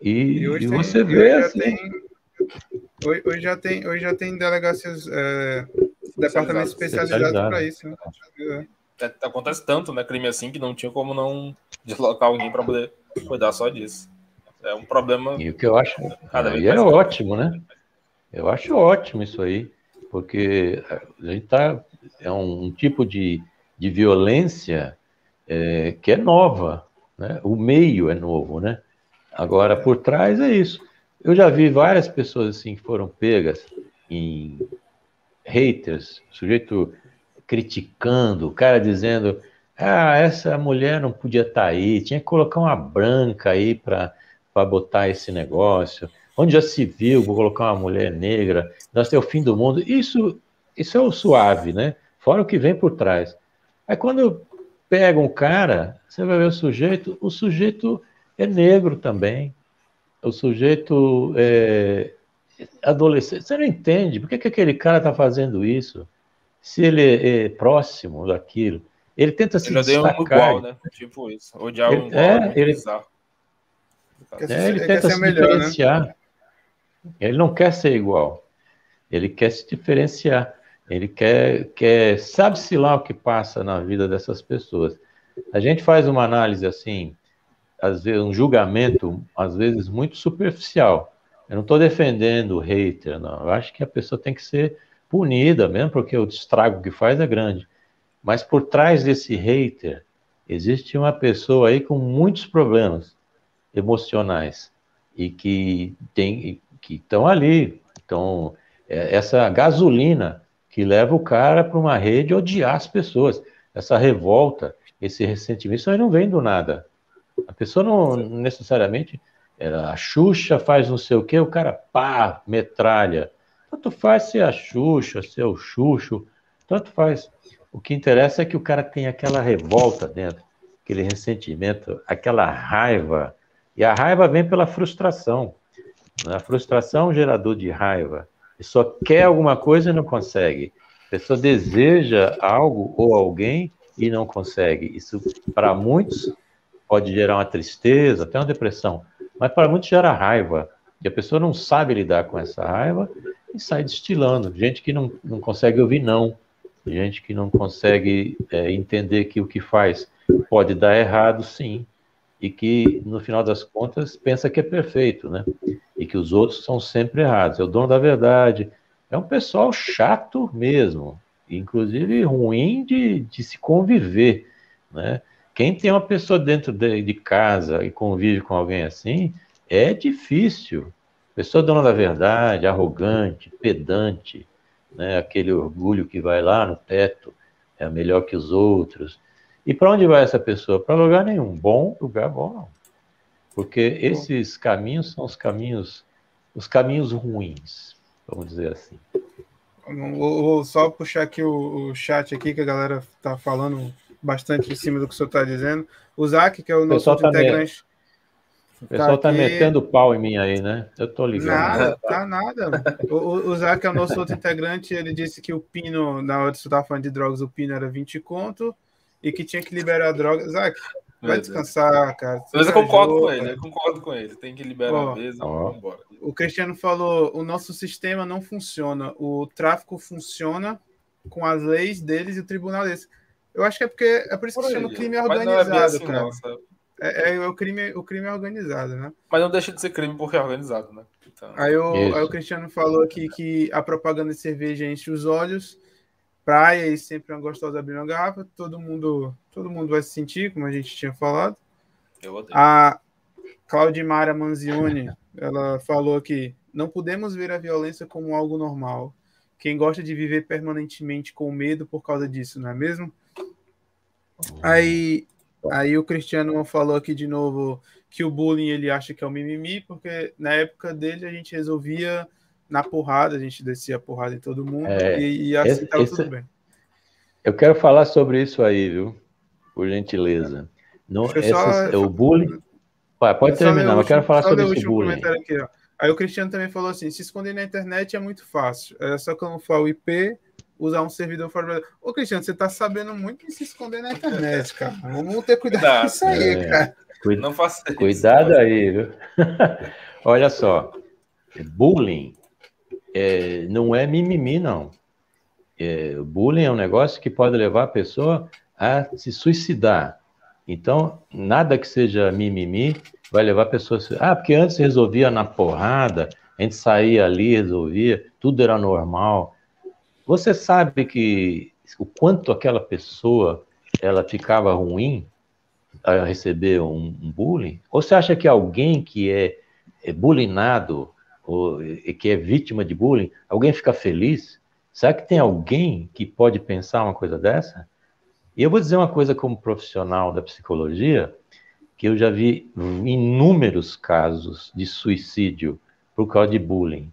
E, hoje e tem- você e vê hoje já assim, tem- hoje, hoje já tem, hoje já tem delegacias, é, departamentos especializados Especializado. para isso. Né? É. É, Acontece tanto, né? Crime assim que não tinha como não deslocar alguém para poder cuidar só disso. É um problema. E o que eu acho, Cada e é ótimo, né? Eu acho ótimo isso aí, porque a gente tá, é um, um tipo de, de violência é, que é nova, né? O meio é novo, né? Agora, por trás é isso. Eu já vi várias pessoas assim que foram pegas em haters, sujeito criticando, o cara dizendo: ah, essa mulher não podia estar tá aí, tinha que colocar uma branca aí para botar esse negócio. Onde já se viu, vou colocar uma mulher negra, nós temos o fim do mundo. Isso, isso é o suave, né? Fora o que vem por trás. Aí quando pega um cara, você vai ver o sujeito, o sujeito é negro também. O sujeito é adolescente. Você não entende por que, que aquele cara está fazendo isso? Se ele é, é próximo daquilo. Ele tenta se ele destacar. Um igual, né? Tipo isso. Odiar ele, um igual, é, ele, é, ele tenta se melhor, né? diferenciar. Né? Ele não quer ser igual. Ele quer se diferenciar. Ele quer, quer sabe-se lá o que passa na vida dessas pessoas. A gente faz uma análise assim, às vezes um julgamento, às vezes muito superficial. Eu não estou defendendo o hater, não. Eu acho que a pessoa tem que ser punida mesmo, porque o estrago que faz é grande. Mas por trás desse hater existe uma pessoa aí com muitos problemas emocionais e que tem que estão ali, então essa gasolina que leva o cara para uma rede odiar as pessoas, essa revolta, esse ressentimento, isso aí não vem do nada. A pessoa não necessariamente a Xuxa faz não sei o quê, o cara pá, metralha. Tanto faz ser a Xuxa, ser o Xuxo, tanto faz. O que interessa é que o cara tem aquela revolta dentro, aquele ressentimento, aquela raiva. E a raiva vem pela frustração. Né? A frustração é um gerador de raiva. A pessoa quer alguma coisa e não consegue. A pessoa deseja algo ou alguém e não consegue. Isso, para muitos, pode gerar uma tristeza, até uma depressão. Mas para muitos gera raiva. E a pessoa não sabe lidar com essa raiva e sai destilando. Gente que não, não consegue ouvir não gente que não consegue é, entender que o que faz pode dar errado, sim, e que no final das contas pensa que é perfeito, né? E que os outros são sempre errados. É o dono da verdade. É um pessoal chato mesmo, inclusive ruim de, de se conviver, né? Quem tem uma pessoa dentro de, de casa e convive com alguém assim, é difícil. Pessoa dona da verdade, arrogante, pedante, né? aquele orgulho que vai lá no teto, é melhor que os outros. E para onde vai essa pessoa? Para lugar nenhum. Bom, lugar bom não. Porque esses caminhos são os caminhos, os caminhos ruins, vamos dizer assim. Vou, vou só puxar aqui o, o, chat aqui, que a galera está falando bastante em cima do que o senhor está dizendo. O Zac, que é o nosso tá integrante. O pessoal tá, tá metendo pau em mim aí, né? Eu tô ligado. Nada, tá nada. O, o Zac é o nosso outro integrante, ele disse que o Pino, na hora de você falando de drogas, o Pino era 20 conto e que tinha que liberar drogas. Zac, vai descansar, cara. Mas eu concordo com ele, eu concordo com ele. Tem que liberar a mesa, vambora. O Cristiano falou: o nosso sistema não funciona, o tráfico funciona com as leis deles e o tribunal deles. Eu acho que é porque é por isso por que chama crime é organizado, é assim, cara. Não, é, é, o, crime, o crime é organizado, né? Mas não deixa de ser crime porque é organizado, né? Então... Aí, o, aí o Cristiano falou aqui que a propaganda de cerveja enche os olhos, praia e sempre uma gostosa abrir uma garrafa, todo mundo, todo mundo vai se sentir, como a gente tinha falado. A Claudimara Manzioni, ela falou que não podemos ver a violência como algo normal. Quem gosta de viver permanentemente com medo por causa disso, não é mesmo? Aí Aí o Cristiano falou aqui de novo que o bullying ele acha que é o mimimi, porque na época dele a gente resolvia na porrada, a gente descia a porrada em todo mundo é, e, e, assim estava tudo bem. Eu quero falar sobre isso aí, viu? Por gentileza. Não, essas, só, o bullying. pode terminar, eu quero falar sobre esse bullying. Aqui, aí o Cristiano também falou assim: se esconder na internet é muito fácil. É só camuflar o IP usar um servidor fora. Ô, Cristiano, você tá sabendo muito de se esconder na internet, cara. Vamos ter cuidado, cuidado. com isso aí, é. cara. Cuida... Não faça isso. Cuidado aí, viu? [laughs] Olha só. Bullying é, não é mimimi, não. É, bullying é um negócio que pode levar a pessoa a se suicidar. Então, nada que seja mimimi vai levar a pessoa a se... Ah, porque antes resolvia na porrada, a gente saía ali, resolvia, tudo era normal. Você sabe que o quanto aquela pessoa ela ficava ruim a receber um, um bullying? Ou você acha que alguém que é é bulinado, ou que é vítima de bullying, alguém fica feliz? Será que tem alguém que pode pensar uma coisa dessa? E eu vou dizer uma coisa como profissional da psicologia, que eu já vi inúmeros casos de suicídio por causa de bullying.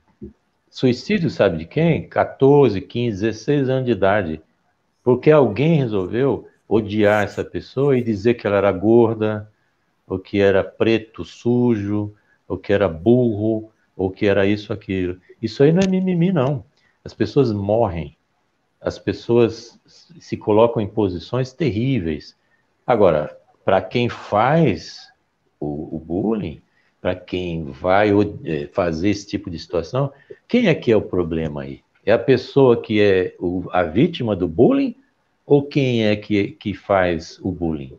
Suicídio, sabe de quem? 14, 15, 16 anos de idade. Porque alguém resolveu odiar essa pessoa e dizer que ela era gorda, ou que era preto, sujo, ou que era burro, ou que era isso, aquilo. Isso aí não é mimimi, não. As pessoas morrem. As pessoas se colocam em posições terríveis. Agora, para quem faz o, o bullying, para quem vai é, fazer esse tipo de situação, quem é que é o problema aí? É a pessoa que é o, a vítima do bullying ou quem é que, que faz o bullying?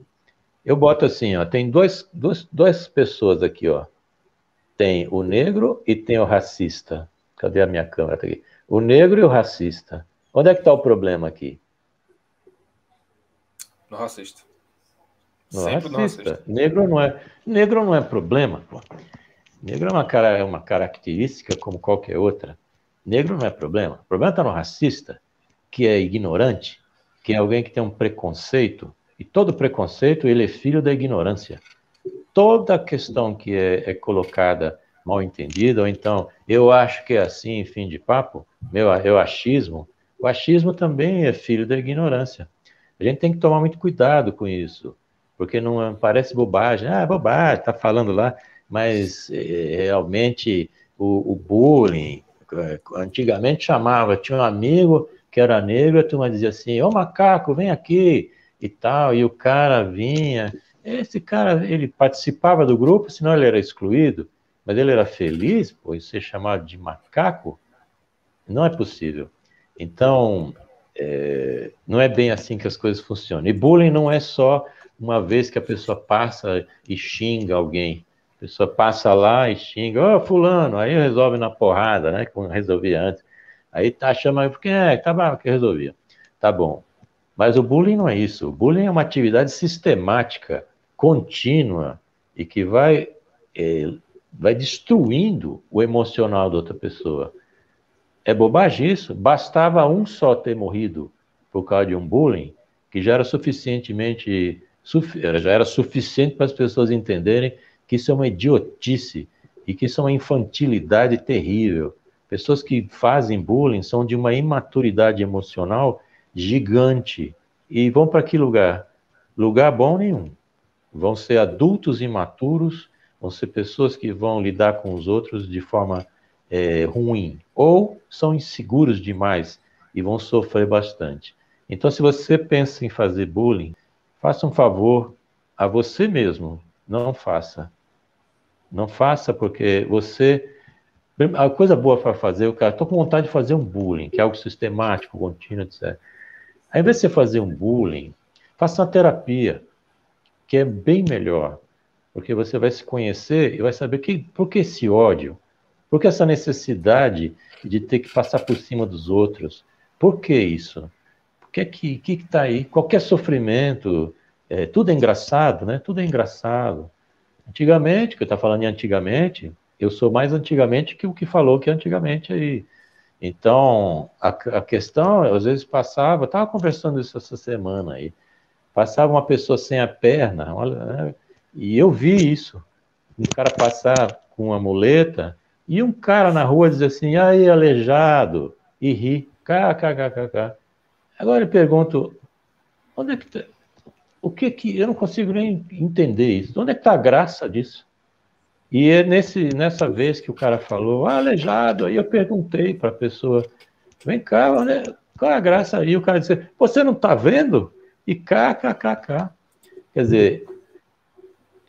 Eu boto assim, ó, tem dois, duas pessoas aqui, ó. Tem o negro e tem o racista. Cadê a minha câmera? Tá aqui. O negro e o racista. Onde é que está o problema aqui? No racista. No Sempre racista. No racista. Negro não é, negro não é problema, pô. Negro é uma, cara, é uma característica como qualquer outra. Negro não é problema. O problema está no racista, que é ignorante, que é alguém que tem um preconceito, e todo preconceito ele é filho da ignorância. Toda questão que é, é colocada mal entendida, ou então eu acho que é assim, fim de papo, meu eu achismo, o achismo também é filho da ignorância. A gente tem que tomar muito cuidado com isso, porque não é, parece bobagem. Ah, bobagem, está falando lá, mas é, realmente o, o, bullying, é, antigamente chamava, tinha um amigo que era negro, a turma dizia assim, ô macaco, vem aqui, e tal, e o cara vinha, esse cara, ele participava do grupo, senão ele era excluído, mas ele era feliz por ser chamado de macaco? Não é possível. Então, é, não é bem assim que as coisas funcionam. E bullying não é só uma vez que a pessoa passa e xinga alguém. A pessoa passa lá e xinga, ô oh, fulano, aí resolve na porrada, né? Como resolvia antes. Aí tá chamando, porque é, tá bom, que resolvia. Tá bom. Mas o bullying não é isso. O bullying é uma atividade sistemática, contínua, e que vai, é, vai destruindo o emocional da outra pessoa. É bobagem isso. Bastava um só ter morrido por causa de um bullying, que já era suficientemente já era suficiente para as pessoas entenderem que isso é uma idiotice e que isso é uma infantilidade terrível. Pessoas que fazem bullying são de uma imaturidade emocional gigante e vão para que lugar? Lugar bom nenhum. Vão ser adultos imaturos, vão ser pessoas que vão lidar com os outros de forma é, ruim, ou são inseguros demais e vão sofrer bastante. Então, se você pensa em fazer bullying, faça um favor a você mesmo, não faça. Não faça porque você. A coisa boa para fazer, o cara, estou com vontade de fazer um bullying, que é algo sistemático, contínuo, etc. Ao invés de você fazer um bullying, faça uma terapia, que é bem melhor, porque você vai se conhecer e vai saber que, por que esse ódio, por que essa necessidade de ter que passar por cima dos outros? Por que isso? Por que que que está aí? Qualquer sofrimento, é, tudo é engraçado, né? Tudo é engraçado. Antigamente, que eu estava falando em antigamente, eu sou mais antigamente que o que falou que é antigamente aí. Então, a, a questão, às vezes passava, estava conversando isso essa semana aí, passava uma pessoa sem a perna, olha, né? e eu vi isso, um cara passar com uma muleta, e um cara na rua diz assim, aí, aleijado, e ri, kkkk. Agora eu pergunto, onde é que tá, o que que, eu não consigo nem entender isso, onde é que está a graça disso? E é nesse, nessa vez que o cara falou, ah, aleijado, aí eu perguntei para a pessoa, vem cá, onde, qual é a graça aí? O cara disse, você não está vendo? E kkkk. Quer dizer,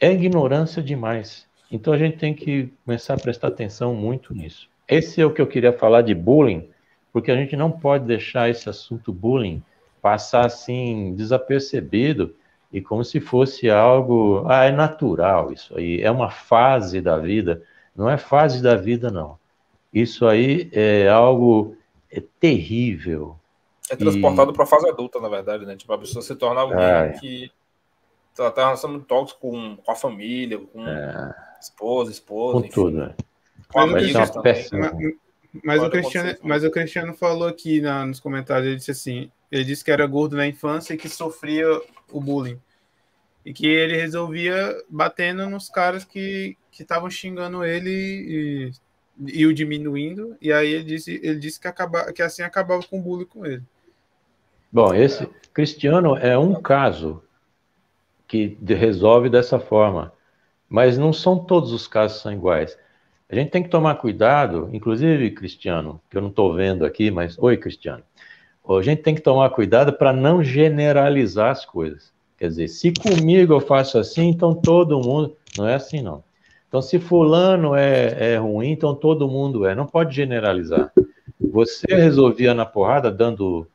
é ignorância demais. Então a gente tem que começar a prestar atenção muito nisso. Esse é o que eu queria falar de bullying, porque a gente não pode deixar esse assunto bullying passar assim desapercebido e como se fosse algo, ah, é natural isso aí, é uma fase da vida, não é fase da vida não. Isso aí é algo é terrível. É transportado e... para a fase adulta, na verdade, né? Tipo, a pessoa se torna alguém que tá, tá relacionamento tóxico com, com a família, com é. esposa, esposa, com enfim. tudo, né? Com mas, amigos mas, mas, o Cristiano, mas o Cristiano falou aqui na, nos comentários, ele disse assim, ele disse que era gordo na infância e que sofria o bullying. E que ele resolvia batendo nos caras que estavam xingando ele e, e, o diminuindo. E aí ele disse, ele disse que, acaba, que assim acabava com o bullying com ele. Bom, esse Cristiano é um caso que resolve dessa forma, mas não são todos os casos são iguais. A gente tem que tomar cuidado, inclusive, Cristiano, que eu não estou vendo aqui, mas oi, Cristiano. A gente tem que tomar cuidado para não generalizar as coisas. Quer dizer, se comigo eu faço assim, então todo mundo. Não é assim, não. Então, se fulano é, é ruim, então todo mundo é. Não pode generalizar. Você resolvia na porrada, dando,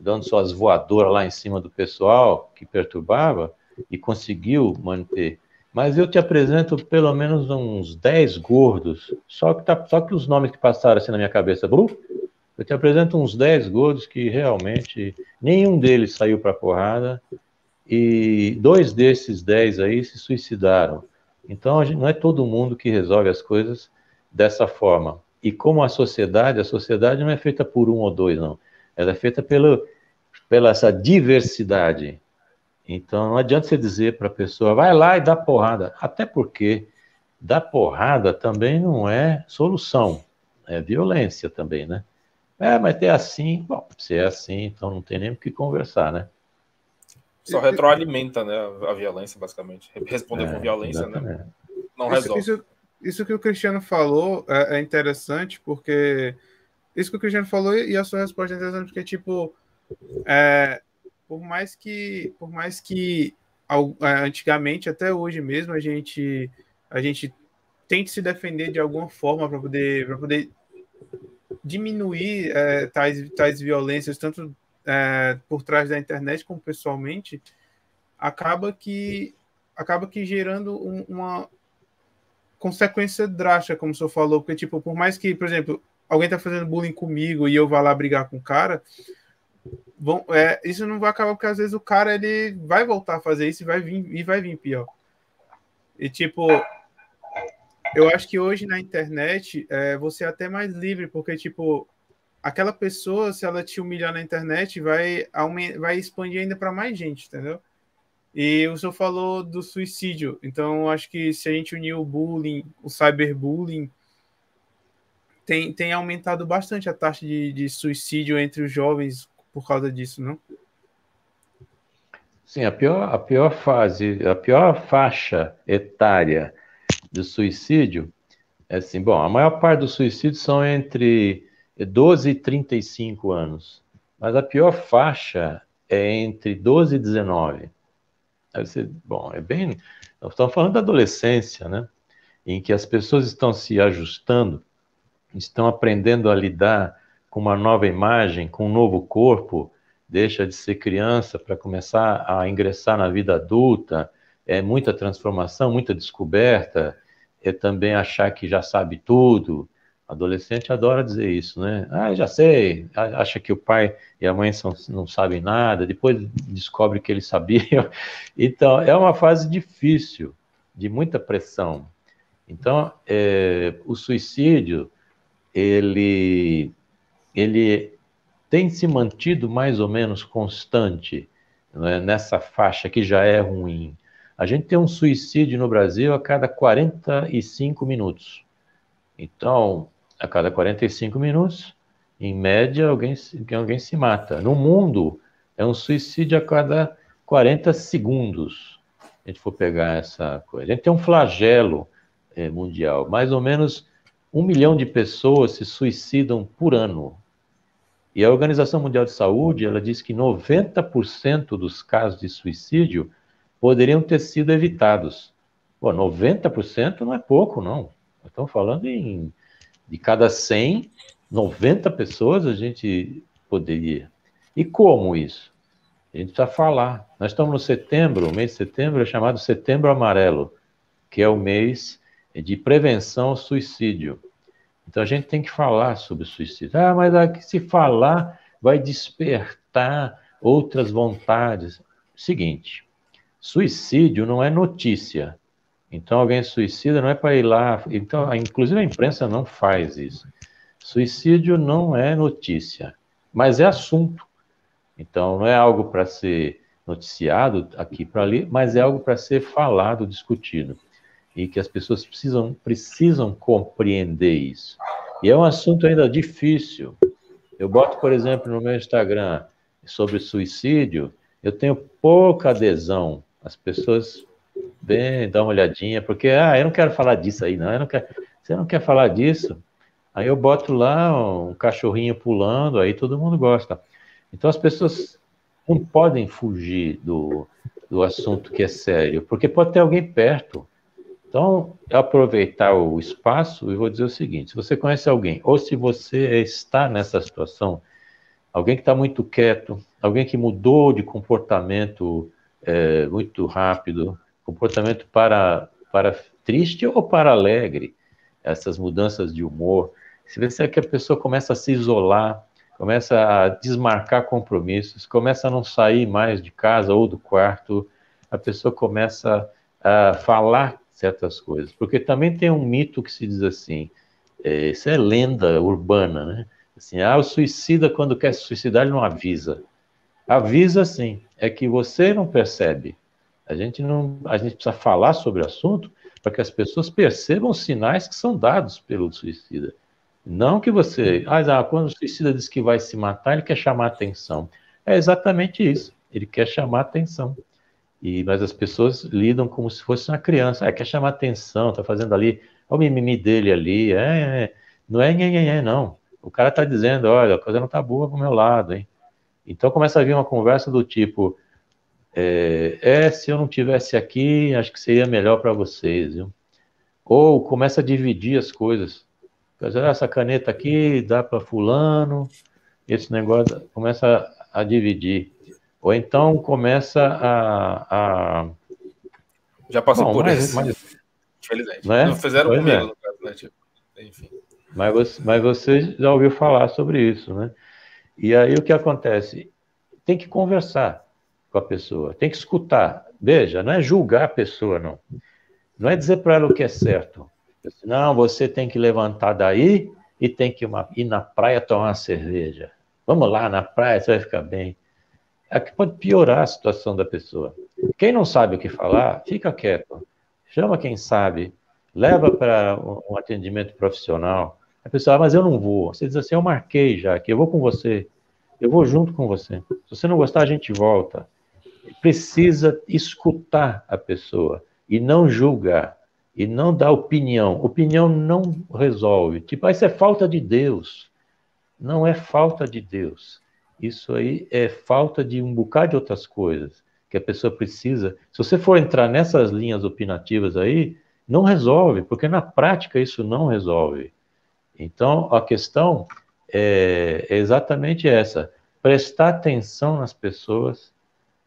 dando suas voadoras lá em cima do pessoal que perturbava, e conseguiu manter. Mas eu te apresento pelo menos uns 10 gordos, só que, tá, só que os nomes que passaram assim na minha cabeça, eu te apresento uns 10 gordos que realmente nenhum deles saiu para porrada e dois desses 10 aí se suicidaram. Então, gente, não é todo mundo que resolve as coisas dessa forma. E como a sociedade, a sociedade não é feita por um ou dois, não. Ela é feita pelo, pela essa diversidade. Então, não adianta você dizer para a pessoa, vai lá e dá porrada. Até porque dar porrada também não é solução. É violência também, né? É, mas é assim, bom, se é assim, então não tem nem o que conversar, né? Só retroalimenta, né, a violência, basicamente. Responder é, com violência, né? exatamente. né? Não resolve. Isso, isso, que o Cristiano falou é, é, interessante, porque isso que o Cristiano falou e a sua resposta é interessante, porque, tipo, é, por mais que, por mais que é, antigamente, até hoje mesmo, a gente, a gente tente se defender de alguma forma para poder, poder diminuir é, tais, tais violências, tanto é, por trás da internet como pessoalmente, acaba que acaba que gerando um, uma consequência drástica, como o senhor falou, porque tipo, por mais que, por exemplo, alguém tá fazendo bullying comigo e eu vá lá brigar com o cara, é, isso não vai acabar porque às vezes o cara ele vai voltar a fazer isso e vai vir e vai vir pior. E tipo, eu acho que hoje na internet é, você é até mais livre, porque, tipo, aquela pessoa, se ela te humilhar na internet, vai, vai expandir ainda para mais gente, entendeu? E o senhor falou do suicídio, então acho que se a gente unir o bullying, o cyberbullying, tem, tem aumentado bastante a taxa de, de suicídio entre os jovens por causa disso, não? Sim, a pior, a pior fase, a pior faixa etária do suicídio, é assim, bom, a maior parte dos suicídios são entre 12 e 35 anos, mas a pior faixa é entre 12 e 19. Você, bom, é bem, nós estamos falando da adolescência, né? Em que as pessoas estão se ajustando, estão aprendendo a lidar com uma nova imagem, com um novo corpo, deixa de ser criança para começar a ingressar na vida adulta, é muita transformação, muita descoberta, é também achar que já sabe tudo. Adolescente adora dizer isso, né? Ah, já sei. Acha que o pai e a mãe são, não sabem nada, depois descobre que eles sabiam. [laughs] Então, é uma fase difícil, de muita pressão. Então, é, o suicídio, ele, ele tem se mantido mais ou menos constante né, nessa faixa que já é ruim. A gente tem um suicídio no Brasil a cada 45 minutos. Então, a cada 45 minutos, em média, alguém, alguém se mata. No mundo, é um suicídio a cada 40 segundos. Se a gente for pegar essa coisa. A gente tem um flagelo é, mundial. Mais ou menos um milhão de pessoas se suicidam por ano. E a Organização Mundial de Saúde, ela diz que 90% dos casos de suicídio poderiam ter sido evitados. Pô, 90% não é pouco, não. Estamos falando em de cada 100, 90 pessoas a gente poderia. E como isso? A gente precisa falar. Nós estamos no setembro, o mês de setembro é chamado Setembro Amarelo, que é o mês de prevenção ao suicídio. Então a gente tem que falar sobre suicídio. Ah, mas aqui se falar vai despertar outras vontades. Seguinte, Suicídio não é notícia. Então, alguém suicida não é para ir lá. Então, inclusive a imprensa não faz isso. Suicídio não é notícia, mas é assunto. Então, não é algo para ser noticiado aqui para ali, mas é algo para ser falado, discutido. E que as pessoas precisam, precisam compreender isso. E é um assunto ainda difícil. Eu boto, por exemplo, no meu Instagram sobre suicídio, eu tenho pouca adesão. As pessoas bem, dá uma olhadinha, porque, ah, eu não quero falar disso aí, não, eu não quero, você não quer falar disso? Aí eu boto lá um cachorrinho pulando, aí todo mundo gosta. Então as pessoas não podem fugir do, do assunto que é sério, porque pode ter alguém perto. Então, aproveitar o espaço e vou dizer o seguinte: se você conhece alguém, ou se você está nessa situação, alguém que está muito quieto, alguém que mudou de comportamento é, muito rápido, comportamento para, para triste ou para alegre, essas mudanças de humor. Se você é que a pessoa começa a se isolar, começa a desmarcar compromissos, começa a não sair mais de casa ou do quarto, a pessoa começa a falar certas coisas. Porque também tem um mito que se diz assim, é, isso é lenda urbana, né? Assim, ah, o suicida quando quer se suicidar ele não avisa. Avisa sim, é que você não percebe. A gente não, a gente precisa falar sobre o assunto para que as pessoas percebam os sinais que são dados pelo suicida. Não que você, ah, quando o suicida diz que vai se matar, ele quer chamar atenção. É exatamente isso. Ele quer chamar atenção. E mas as pessoas lidam como se fosse uma criança. Ah, quer chamar atenção, tá fazendo ali, olha o mimimi dele ali. É, é, é. não é nhenhenhen, não. O cara tá dizendo, olha, a coisa não tá boa pro meu lado, hein? Então começa a vir uma conversa do tipo, é, é, se eu não tivesse aqui, acho que seria melhor para vocês, viu? Ou começa a dividir as coisas. Dizer, ah, essa caneta aqui dá para fulano, esse negócio começa a, dividir. Ou então começa a. a... Já passou Bom, por mas, isso. Mas... Infelizmente. Não, é? não fizeram pois comigo, é. no caso, né? Tipo, enfim. Mas você, mas você já ouviu falar sobre isso, né? E aí o que acontece? Tem que conversar com a pessoa, tem que escutar. Veja, não é julgar a pessoa, não. Não é dizer para ela o que é certo. Não, você tem que levantar daí e tem que ir na praia tomar uma cerveja. Vamos lá na praia, você vai ficar bem. Aqui pode piorar a situação da pessoa. Quem não sabe o que falar, fica quieto. Chama quem sabe, leva para um atendimento profissional. A pessoa, ah, mas eu não vou. Você diz assim, eu marquei já, que eu vou com você. Eu vou junto com você. Se você não gostar, a gente volta precisa escutar a pessoa e não julgar e não dar opinião. Opinião não resolve. Tipo, ah, isso é falta de Deus. Não é falta de Deus. Isso aí é falta de um bocado de outras coisas que a pessoa precisa. Se você for entrar nessas linhas opinativas aí, não resolve, porque na prática isso não resolve. Então, a questão é, é exatamente essa: prestar atenção nas pessoas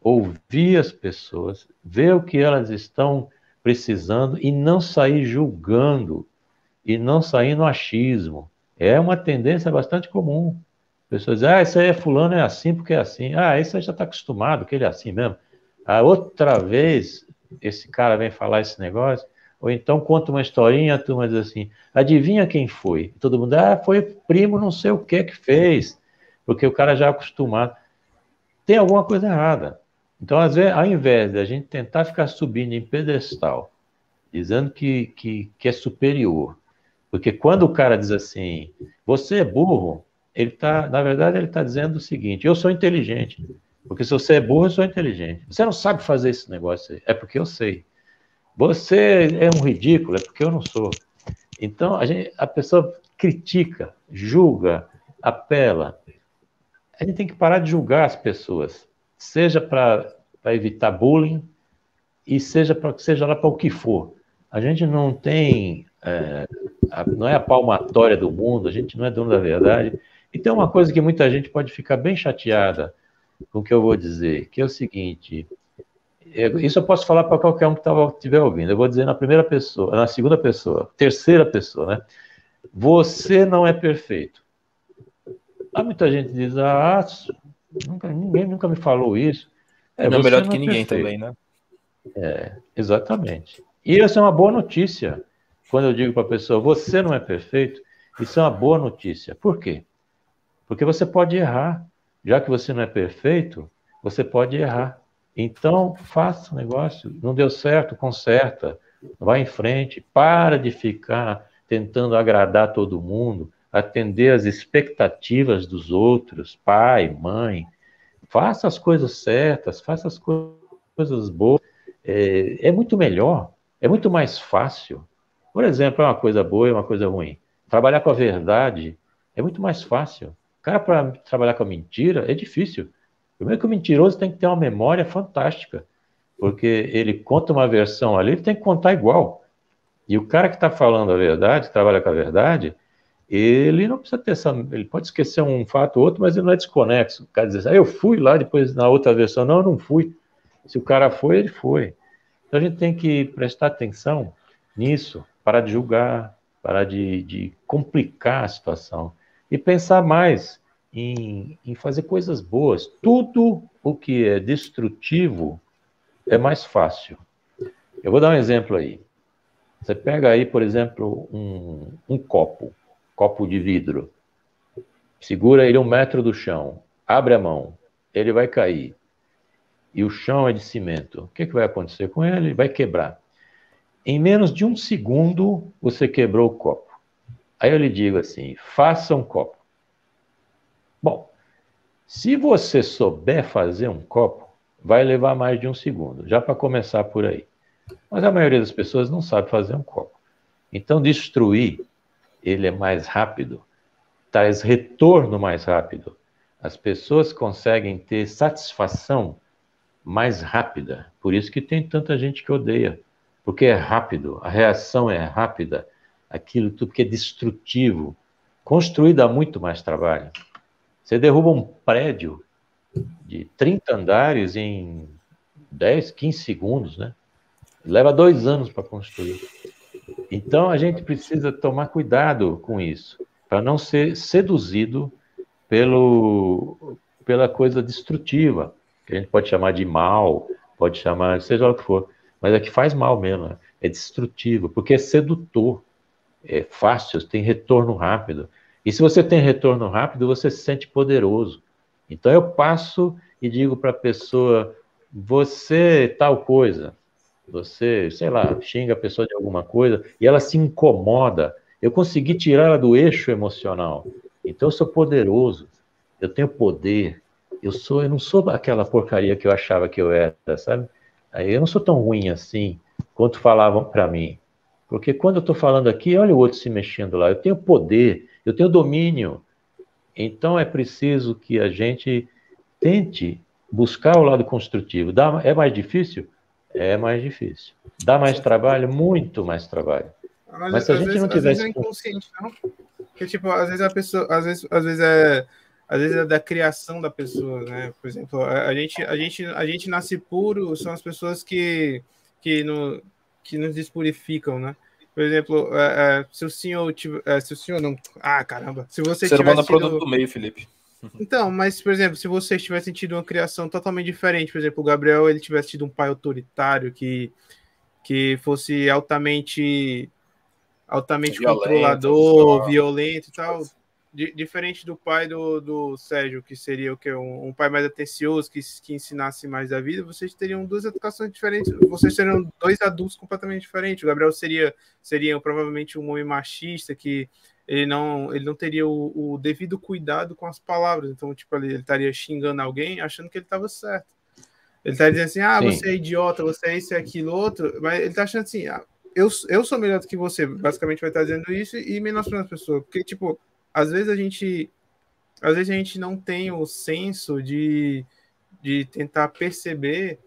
ouvir as pessoas, ver o que elas estão precisando e não sair julgando e não sair no achismo. É uma tendência bastante comum. Pessoas dizem, ah, isso aí é fulano, é assim porque é assim. Ah, isso aí já está acostumado, que ele é assim mesmo. A outra vez, esse cara vem falar esse negócio, ou então conta uma historinha, a turma diz assim, adivinha quem foi? Todo mundo, ah, foi primo não sei o que que fez, porque o cara já é acostumado. Tem alguma coisa errada. Então, às vezes, ao invés de a gente tentar ficar subindo em pedestal, dizendo que, que, que é superior, porque quando o cara diz assim, você é burro, ele tá, na verdade, ele está dizendo o seguinte: eu sou inteligente. Porque se você é burro, eu sou inteligente. Você não sabe fazer esse negócio aí. É porque eu sei. Você é um ridículo, é porque eu não sou. Então, a, gente, a pessoa critica, julga, apela. A gente tem que parar de julgar as pessoas seja para evitar bullying e seja para seja lá para o que for. A gente não tem, é, a, não é a palmatória do mundo, a gente não é dono da verdade. E tem uma coisa que muita gente pode ficar bem chateada com o que eu vou dizer, que é o seguinte: isso eu posso falar para qualquer um que estiver ouvindo. Eu vou dizer na primeira pessoa, na segunda pessoa, terceira pessoa, né? Você não é perfeito. Há muita gente que diz, ah, Nunca, ninguém nunca me falou isso. É, não melhor do que é ninguém perfeito. também, né? É, exatamente. E isso é uma boa notícia. Quando eu digo para a pessoa, você não é perfeito, isso é uma boa notícia. Por quê? Porque você pode errar. Já que você não é perfeito, você pode errar. Então, faça o negócio. Não deu certo, conserta. Vai em frente. Para de ficar tentando agradar todo mundo, atender as expectativas dos outros, pai, mãe. Faça as coisas certas, faça as coisas boas. É, é muito melhor, é muito mais fácil. Por exemplo, é uma coisa boa e uma coisa ruim. Trabalhar com a verdade é muito mais fácil. Cara, para trabalhar com a mentira é difícil. Primeiro que o mentiroso tem que ter uma memória fantástica, porque ele conta uma versão ali, ele tem que contar igual. E o cara que está falando a verdade, trabalha com a verdade, ele não precisa ter essa. Ele pode esquecer um fato ou outro, mas ele não é desconexo. O cara diz, ah, eu fui lá, depois na outra versão, não, eu não fui. Se o cara foi, ele foi. Então a gente tem que prestar atenção nisso, parar de julgar, parar de, de complicar a situação e pensar mais em, em fazer coisas boas. Tudo o que é destrutivo é mais fácil. Eu vou dar um exemplo aí. Você pega aí, por exemplo, um, um copo, copo de vidro, segura ele um metro do chão, abre a mão, ele vai cair. E o chão é de cimento. O que, que vai acontecer com ele? Vai quebrar. Em menos de um segundo, você quebrou o copo. Aí eu lhe digo assim: faça um copo. Bom, se você souber fazer um copo, vai levar mais de um segundo, já para começar por aí. Mas a maioria das pessoas não sabe fazer um copo. Então, destruir ele é mais rápido, traz retorno mais rápido. As pessoas conseguem ter satisfação mais rápida. Por isso que tem tanta gente que odeia, porque é rápido, a reação é rápida aquilo tudo que é destrutivo. Construir dá muito mais trabalho. Você derruba um prédio de 30 andares em 10, 15 segundos, né? Leva dois anos para construir. Então a gente precisa tomar cuidado com isso, para não ser seduzido pelo, pela coisa destrutiva, que a gente pode chamar de mal, pode chamar, seja o que for, mas é que faz mal mesmo, né? é destrutivo, porque é sedutor é fácil, tem retorno rápido. E se você tem retorno rápido, você se sente poderoso. Então eu passo e digo para a pessoa: você tal coisa, você, sei lá, xinga a pessoa de alguma coisa e ela se incomoda. Eu consegui tirar ela do eixo emocional. Então eu sou poderoso, eu tenho poder. Eu sou, eu não sou aquela porcaria que eu achava que eu era, sabe? Eu não sou tão ruim assim quanto falavam para mim. Porque quando eu estou falando aqui, olha o outro se mexendo lá. Eu tenho poder, eu tenho domínio. Então é preciso que a gente tente buscar o lado construtivo. Dá, é mais difícil? É mais difícil. Dá mais trabalho? Muito mais trabalho. Mas, Mas se a gente vezes, não tivesse. Às vezes é inconsciente, não? Porque, tipo, às vezes a pessoa. Às vezes, às vezes é. Às vezes é da criação da pessoa, né? Por exemplo, a, a gente, a, gente, a gente nasce puro, são as pessoas que, que, no, que nos despurificam, né? Por exemplo, é, é, se o senhor tiver, é, se o senhor não, ah, caramba, se você Ser humano é produto do meio, Felipe. Então, mas por exemplo, se você tivesse tido uma criação totalmente diferente, por exemplo, o Gabriel ele tivesse tido um pai autoritário que que fosse altamente altamente violento, controlador, violento e tal, diferente do pai do, do Sérgio, que seria o que um, um, pai mais atencioso, que, que ensinasse mais a vida, vocês teriam duas educações diferentes, vocês seriam dois adultos completamente diferentes. O Gabriel seria, seria provavelmente um homem machista que ele não, ele não teria o, o devido cuidado com as palavras, então tipo ele, ele estaria xingando alguém achando que ele estava certo. Ele está dizendo assim, ah, Sim. você é idiota, você é isso e aquilo outro, mas ele está achando assim, ah, eu, eu sou melhor do que você, basicamente vai estar dizendo isso e menosprezando as pessoas, porque tipo às vezes a gente às vezes a gente não tem o senso de, de tentar perceber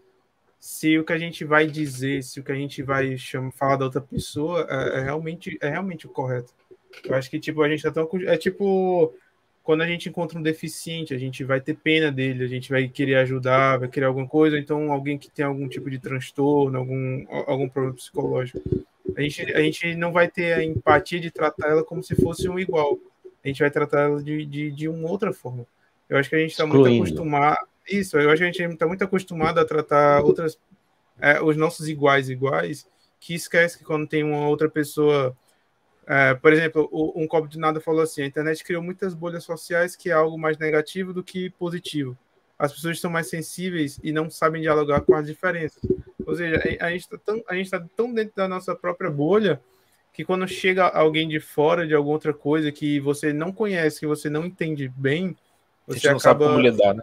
se o que a gente vai dizer, se o que a gente vai chamar, falar da outra pessoa é, é, realmente é realmente o correto. Eu acho que tipo a gente tá tão é tipo quando a gente encontra um deficiente, a gente vai ter pena dele, a gente vai querer ajudar, vai querer alguma coisa, então alguém que tem algum tipo de transtorno, algum algum problema psicológico, a gente, a gente não vai ter a empatia de tratar ela como se fosse um igual a gente vai tratar ela de, de, de uma outra forma. Eu acho que a gente está muito acostumado. Isso, eu acho que a gente está muito acostumado a tratar outras, é, os nossos iguais iguais, que esquece que quando tem uma outra pessoa. É, por exemplo, o, um copo de nada falou assim: a internet criou muitas bolhas sociais que é algo mais negativo do que positivo. As pessoas estão mais sensíveis e não sabem dialogar com as diferenças. Ou seja, a gente está tão, tá tão dentro da nossa própria bolha que quando chega alguém de fora de alguma outra coisa que você não conhece, que você não entende bem, você não acaba... sabe como lidar, né?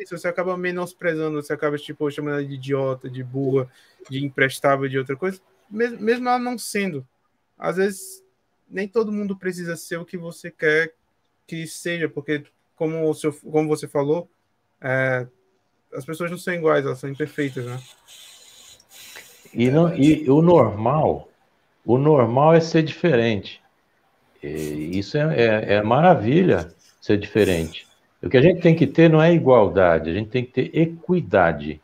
Isso, você acaba menosprezando, você acaba tipo chamando ela de idiota, de burra, de imprestável, de outra coisa, mesmo, mesmo ela não sendo. Às vezes nem todo mundo precisa ser o que você quer que seja, porque como o seu, como você falou, é, as pessoas não são iguais, elas são imperfeitas, né? E, não, e o normal o normal é ser diferente. E isso é, é, é maravilha ser diferente. O que a gente tem que ter não é igualdade, a gente tem que ter equidade.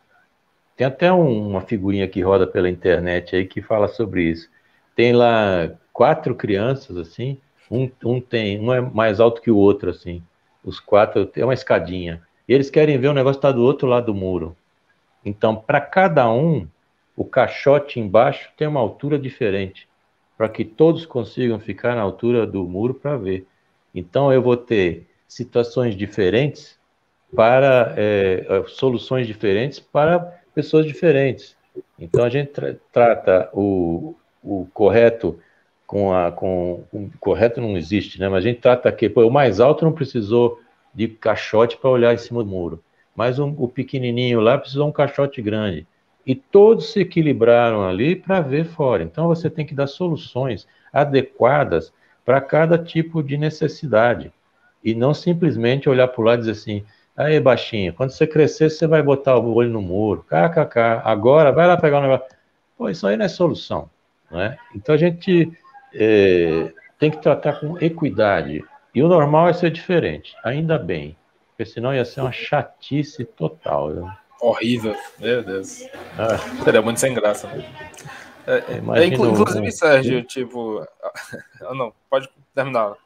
Tem até um, uma figurinha que roda pela internet aí que fala sobre isso. Tem lá quatro crianças assim, um, um tem, um é mais alto que o outro assim. Os quatro é uma escadinha. E eles querem ver o negócio tá do outro lado do muro. Então, para cada um, o caixote embaixo tem uma altura diferente para que todos consigam ficar na altura do muro para ver. Então, eu vou ter situações diferentes para é, é, soluções diferentes para pessoas diferentes. Então, a gente tra trata o, o correto com a. Com, o correto não existe, né? Mas a gente trata que pô, o mais alto não precisou de caixote para olhar em cima do muro, mas um, o pequenininho lá precisou um caixote grande e todos se equilibraram ali para ver fora. Então você tem que dar soluções adequadas para cada tipo de necessidade e não simplesmente olhar para o lado e dizer assim: aí baixinho, quando você crescer você vai botar o olho no muro, kkk, agora vai lá pegar o negócio. Pô, isso aí não é solução, não é? Então a gente é, tem que tratar com equidade e o normal é ser diferente, ainda bem, porque senão ia ser uma chatice total. Viu? Horrível, meu Deus. Ah. Seria muito sem graça. Né? É, é, inclusive, um... Sérgio, tipo. [laughs] Ah, não, pode terminar.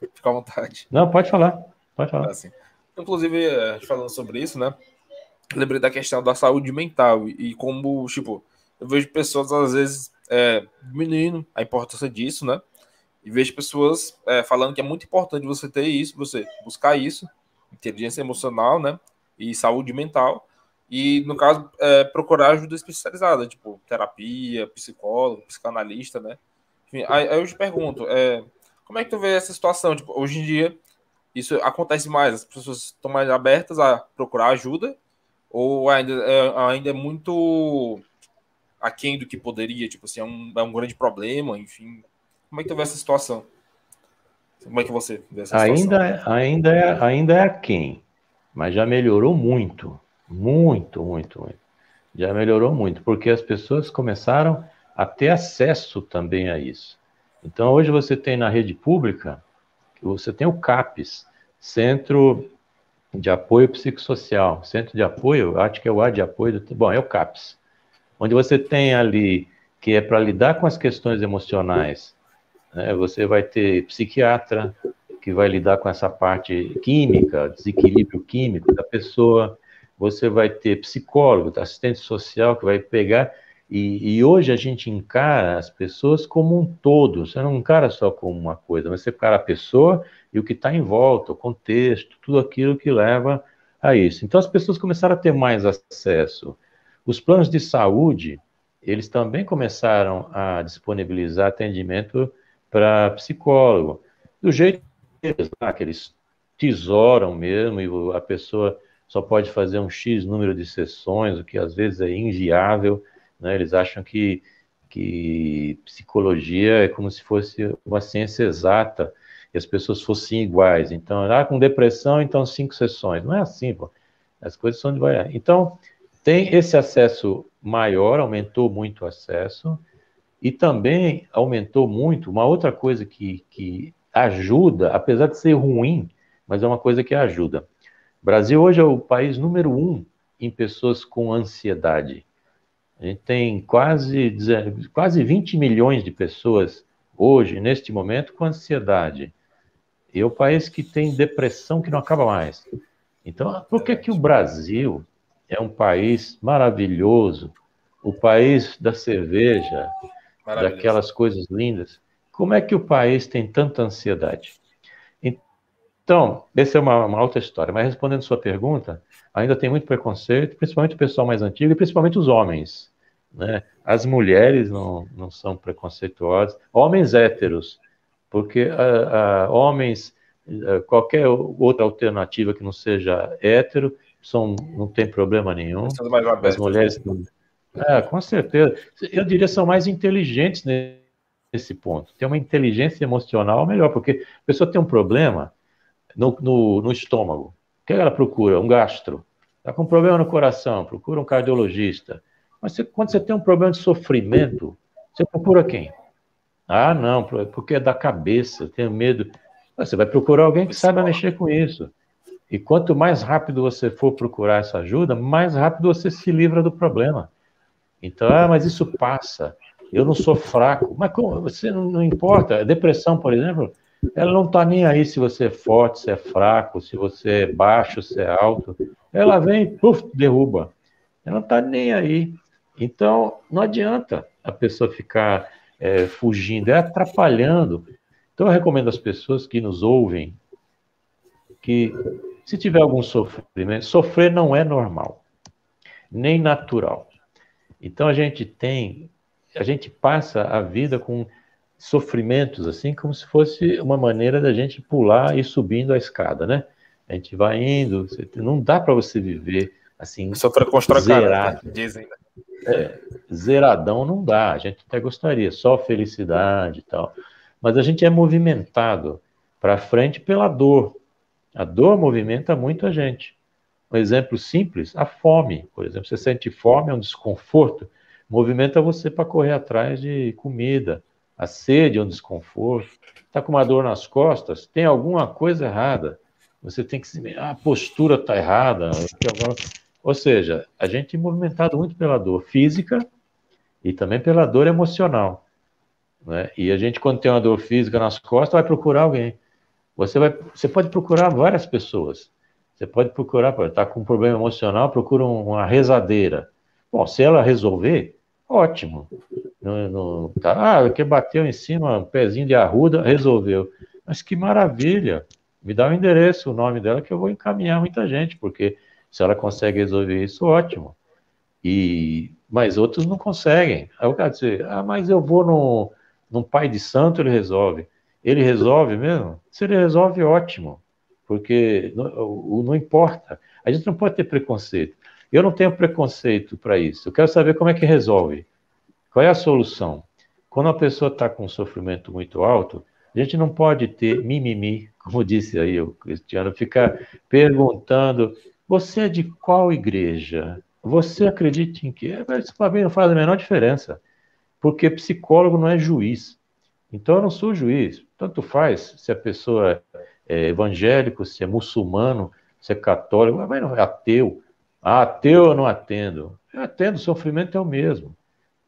Fica à vontade. Não, pode falar. Pode falar. Assim. Inclusive, é, falando sobre isso, né? Lembrei da questão da saúde mental e como, tipo, eu vejo pessoas às vezes é, diminuindo a importância disso, né? E vejo pessoas é, falando que é muito importante você ter isso, você buscar isso, inteligência emocional, né? E saúde mental, e, no caso, é, procurar ajuda especializada, tipo terapia, psicólogo, psicanalista, né? Enfim, aí, aí eu te pergunto, é, como é que tu vê essa situação? Tipo, hoje em dia, isso acontece mais? As pessoas estão mais abertas a procurar ajuda? Ou ainda é, ainda é muito aquém do que poderia? Tipo assim, é um, é um grande problema, enfim. Como é que tu vê essa situação? Como é que você vê essa ainda, situação? Ainda é, ainda é aquém, mas já melhorou muito muito, muito, muito. Já melhorou muito, porque as pessoas começaram a ter acesso também a isso. Então, hoje você tem na rede pública, você tem o CAPES, Centro de Apoio Psicossocial, Centro de Apoio, acho que é o A de apoio, do, bom, é o CAPES, onde você tem ali, que é para lidar com as questões emocionais, né? você vai ter psiquiatra, que vai lidar com essa parte química, desequilíbrio químico da pessoa, você vai ter psicólogo, assistente social que vai pegar. E, e, hoje a gente encara as pessoas como um todo, você não encara só como uma coisa, mas você encara a pessoa e o que está em volta, o contexto, tudo aquilo que leva a isso. Então as pessoas começaram a ter mais acesso. Os planos de saúde, eles também começaram a disponibilizar atendimento para psicólogo, do jeito que eles, lá, que eles tesouram mesmo, e a pessoa só pode fazer um X número de sessões, o que às vezes é inviável. Né? Eles acham que, que psicologia é como se fosse uma ciência exata e as pessoas fossem iguais. Então, ah, com depressão, então cinco sessões. Não é assim, pô. As coisas são de variar. Então, tem esse acesso maior, aumentou muito o acesso, e também aumentou muito uma outra coisa que, que ajuda, apesar de ser ruim, mas é uma coisa que ajuda. Brasil hoje é o país número um em pessoas com ansiedade. A gente tem quase, quase 20 milhões de pessoas hoje, neste momento, com ansiedade. E é o país que tem depressão que não acaba mais. Então, por que, que o Brasil é um país maravilhoso, o país da cerveja, daquelas coisas lindas. Como é que o país tem tanta ansiedade? Então, essa é uma, uma outra história. Mas respondendo sua pergunta, ainda tem muito preconceito, principalmente o pessoal mais antigo e principalmente os homens. Né? As mulheres não, não são preconceituosas, homens héteros, porque uh, uh, homens, uh, qualquer outra alternativa que não seja hétero, são, não tem problema nenhum. As mulheres. É, com certeza. Eu diria são mais inteligentes nesse ponto. Tem uma inteligência emocional melhor, porque a pessoa tem um problema, no, no, no estômago. O que ela procura? Um gastro. Está com problema no coração, procura um cardiologista. Mas você, quando você tem um problema de sofrimento, você procura quem? Ah, não, porque é da cabeça, tenho medo. Você vai procurar alguém que saiba mexer com isso. E quanto mais rápido você for procurar essa ajuda, mais rápido você se livra do problema. Então, ah, mas isso passa. Eu não sou fraco. Mas como? Você não, não importa. Depressão, por exemplo, ela não está nem aí se você é forte, se é fraco, se você é baixo, se é alto. Ela vem, puf, derruba. Ela não está nem aí. Então, não adianta a pessoa ficar é, fugindo, é atrapalhando. Então, eu recomendo às pessoas que nos ouvem que, se tiver algum sofrimento, sofrer não é normal, nem natural. Então, a gente tem, a gente passa a vida com sofrimentos, assim, como se fosse uma maneira da gente pular e subindo a escada, né? A gente vai indo, não dá para você viver assim. Sofrer constrói zerado. Cara, dizem. Né? É, zeradão não dá, a gente até gostaria, só felicidade e tal. Mas a gente é movimentado para frente pela dor. A dor movimenta muito a gente. Um exemplo simples, a fome, por exemplo. Você sente fome, é um desconforto, movimenta você para correr atrás de comida, a sede é um desconforto, está com uma dor nas costas, tem alguma coisa errada. Você tem que se. Ah, a postura está errada. Ou seja, a gente é movimentado muito pela dor física e também pela dor emocional. Né? E a gente, quando tem uma dor física nas costas, vai procurar alguém. Você, vai, você pode procurar várias pessoas. Você pode procurar, está com um problema emocional, procura uma rezadeira. Bom, se ela resolver, ótimo. No, no, tá, ah, que bateu em cima, um pezinho de arruda, resolveu. Mas que maravilha! Me dá o endereço, o nome dela, que eu vou encaminhar muita gente, porque se ela consegue resolver isso, ótimo. E, mas outros não conseguem. Aí o cara diz, ah, mas eu vou no, num pai de santo, ele resolve. Ele resolve mesmo? Se ele resolve, ótimo. Porque não, não importa. A gente não pode ter preconceito. Eu não tenho preconceito para isso. Eu quero saber como é que resolve. Qual é a solução? Quando a pessoa está com um sofrimento muito alto, a gente não pode ter mimimi, [laughs] como disse aí o Cristiano, ficar perguntando: você é de qual igreja? Você acredita em quê? Isso para mim não faz a menor diferença, porque psicólogo não é juiz. Então eu não sou juiz. Tanto faz se a pessoa é evangélico, se é muçulmano, se é católico, mas não é ateu. Ah, ateu eu não atendo. Eu atendo, o sofrimento é o mesmo.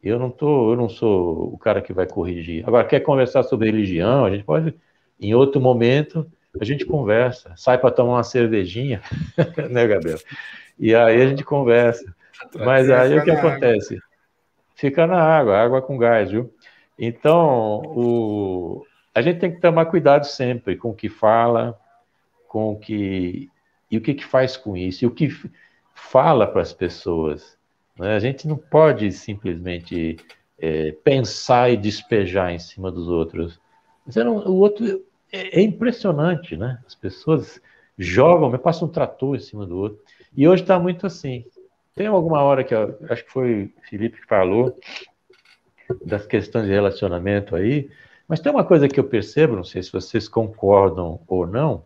Eu não tô, eu não sou o cara que vai corrigir. Agora, quer conversar sobre religião? A gente pode, em outro momento, a gente conversa. Sai para tomar uma cervejinha, [laughs] né, Gabriel? E aí a gente conversa. Mas aí o que acontece? Água. Fica na água, água com gás, viu? Então, o... a gente tem que tomar cuidado sempre com o que fala, com o que. e o que, que faz com isso, e o que fala para as pessoas. Né? A gente não pode simplesmente é, pensar e despejar em cima dos outros. Não, o outro é, é, impressionante, né? As pessoas jogam, passam um trator em cima do outro. E hoje está muito assim. Tem alguma hora que eu, acho que foi o Felipe que falou das questões de relacionamento aí, mas tem uma coisa que eu percebo, não sei se vocês concordam ou não,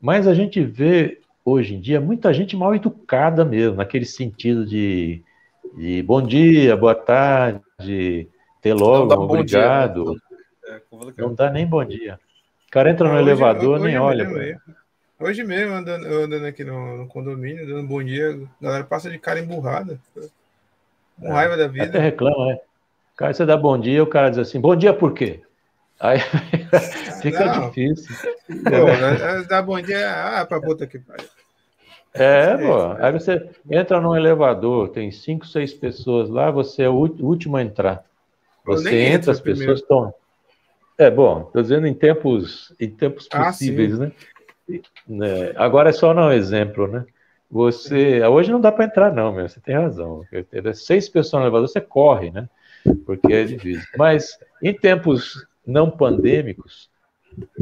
mas a gente vê hoje em dia muita gente mal educada mesmo, naquele sentido de e bom dia, boa tarde, até logo, obrigado. Dia, né? é, não dá nem bom dia. O cara entra no hoje, elevador, hoje nem olha. Mesmo, hoje mesmo, andando, andando aqui no, no, condomínio, dando bom dia, a galera passa de cara emburrada. Com é, raiva da vida. Até reclama, é. O cara, você dá bom dia, o cara diz assim, bom dia por quê? Aí [laughs] fica não. difícil. Pô, dá bom dia, ah, pra puta que pariu. É, pô. Aí você entra num elevador, tem cinco, seis pessoas lá, você é o último a entrar. Você entra, as pessoas estão. É bom, estou dizendo em tempos, em tempos ah, possíveis, né? né? Agora é só um exemplo, né? Você. Hoje não dá para entrar, não, meu, você tem razão. Seis pessoas no elevador, você corre, né? Porque é difícil. Mas em tempos não pandêmicos,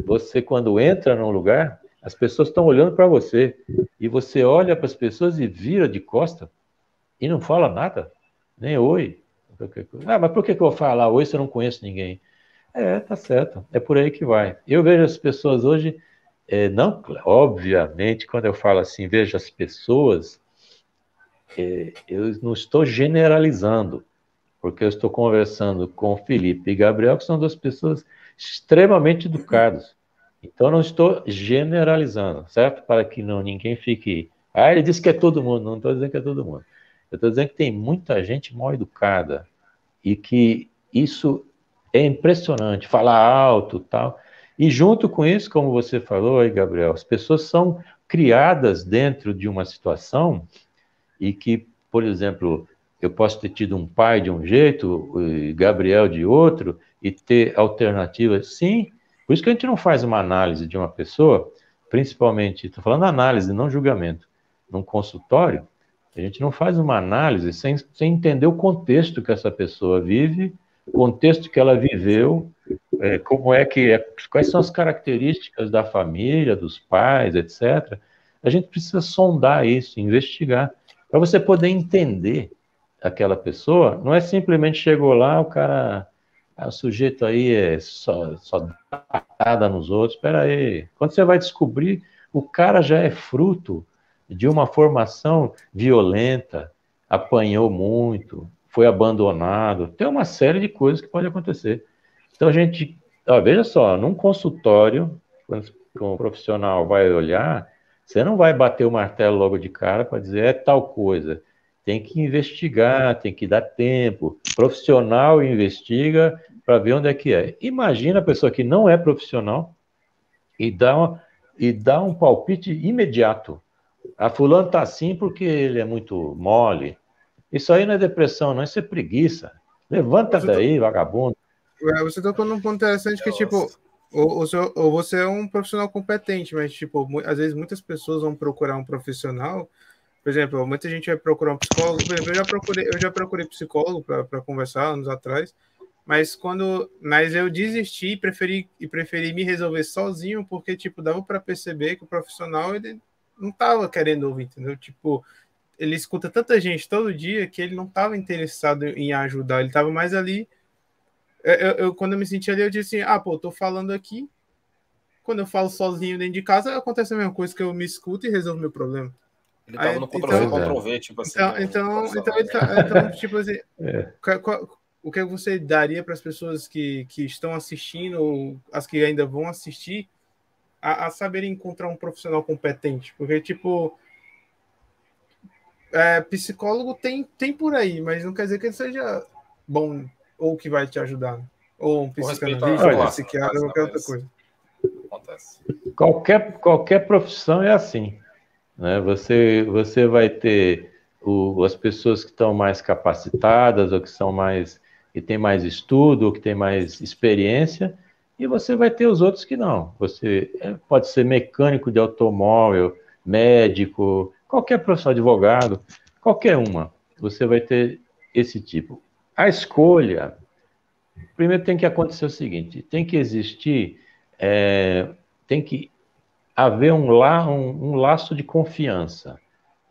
você, quando entra num lugar, as pessoas estão olhando para você. E você olha para as pessoas e vira de costa e não fala nada. Nem oi. Ah, mas por que, eu vou falar oi se eu não conheço ninguém? É, tá certo. É por aí que vai. Eu vejo as pessoas hoje, é, não, obviamente, quando eu falo assim, vejo as pessoas, é, eu não estou generalizando, porque eu estou conversando com Felipe e Gabriel, que são duas pessoas extremamente educadas. Então, não estou generalizando, certo? Para que não ninguém fique. Ah, ele disse que é todo mundo. Não estou dizendo que é todo mundo. Eu estou dizendo que tem muita gente mal educada e que isso é impressionante, falar alto tal. E junto com isso, como você falou aí, Gabriel, as pessoas são criadas dentro de uma situação e que, por exemplo, eu posso ter tido um pai de um jeito, Gabriel de outro, e ter alternativas. Sim, por isso que a gente não faz uma análise de uma pessoa, principalmente, estou falando análise, não julgamento, num consultório, a gente não faz uma análise sem, sem entender o contexto que essa pessoa vive, o contexto que ela viveu, é, como é que é, quais são as características da família, dos pais, etc. A gente precisa sondar isso, investigar, para você poder entender aquela pessoa. Não é simplesmente chegou lá, o cara o sujeito aí é só, só dá nos outros. Espera aí. Quando você vai descobrir, o cara já é fruto de uma formação violenta, apanhou muito, foi abandonado. Tem uma série de coisas que pode acontecer. Então a gente, ó, veja só, num consultório, quando um profissional vai olhar, você não vai bater o martelo logo de cara para dizer é tal coisa tem que investigar, tem que dar tempo. Profissional investiga para ver onde é que é. Imagina a pessoa que não é profissional e dá, uma, e dá um palpite imediato. A fulano está assim porque ele é muito mole. Isso aí não é depressão, não, isso é preguiça. Levanta você daí, vagabundo. É, você tocou num ponto interessante que, tipo, ou, ou, ou, você é um profissional competente, mas, tipo, às vezes muitas pessoas vão procurar um profissional por exemplo, muita gente vai procurar um psicólogo. Por exemplo, eu já procurei, eu já procurei psicólogo para conversar anos atrás, mas quando, mas eu desisti e preferi e preferi me resolver sozinho porque tipo dava para perceber que o profissional ele não estava querendo ouvir, entendeu? Tipo, ele escuta tanta gente todo dia que ele não estava interessado em ajudar, ele estava mais ali. Eu, eu, quando eu me senti ali, eu disse assim: ah, pô, eu tô falando aqui. Quando eu falo sozinho dentro de casa, acontece a mesma coisa que eu me escuto e resolvo meu problema. Ele tava Aí, no Ctrl-V, então, Ctrl-V, tipo assim. Então, então, então, tá, então, tipo assim, [laughs] é. qual, o que você daria para as pessoas que, que estão assistindo, ou as que ainda vão assistir, a, a saberem encontrar um profissional competente? Porque, tipo, é, psicólogo tem, tem por aí, mas não quer dizer que ele seja bom ou que vai te ajudar. Ou um psicanalista, ou um psiquiatra, ou qualquer outra coisa. Acontece. Qualquer, qualquer profissão é assim. Né? Você, você vai ter o, as pessoas que estão mais capacitadas, ou que são mais que têm mais estudo, ou que têm mais experiência, e você vai ter os outros que não. Você é, pode ser mecânico de automóvel, médico, qualquer profissional, advogado, qualquer uma. Você vai ter esse tipo. A escolha, primeiro tem que acontecer o seguinte: tem que existir, é, tem que haver um, la, um, um laço de confiança.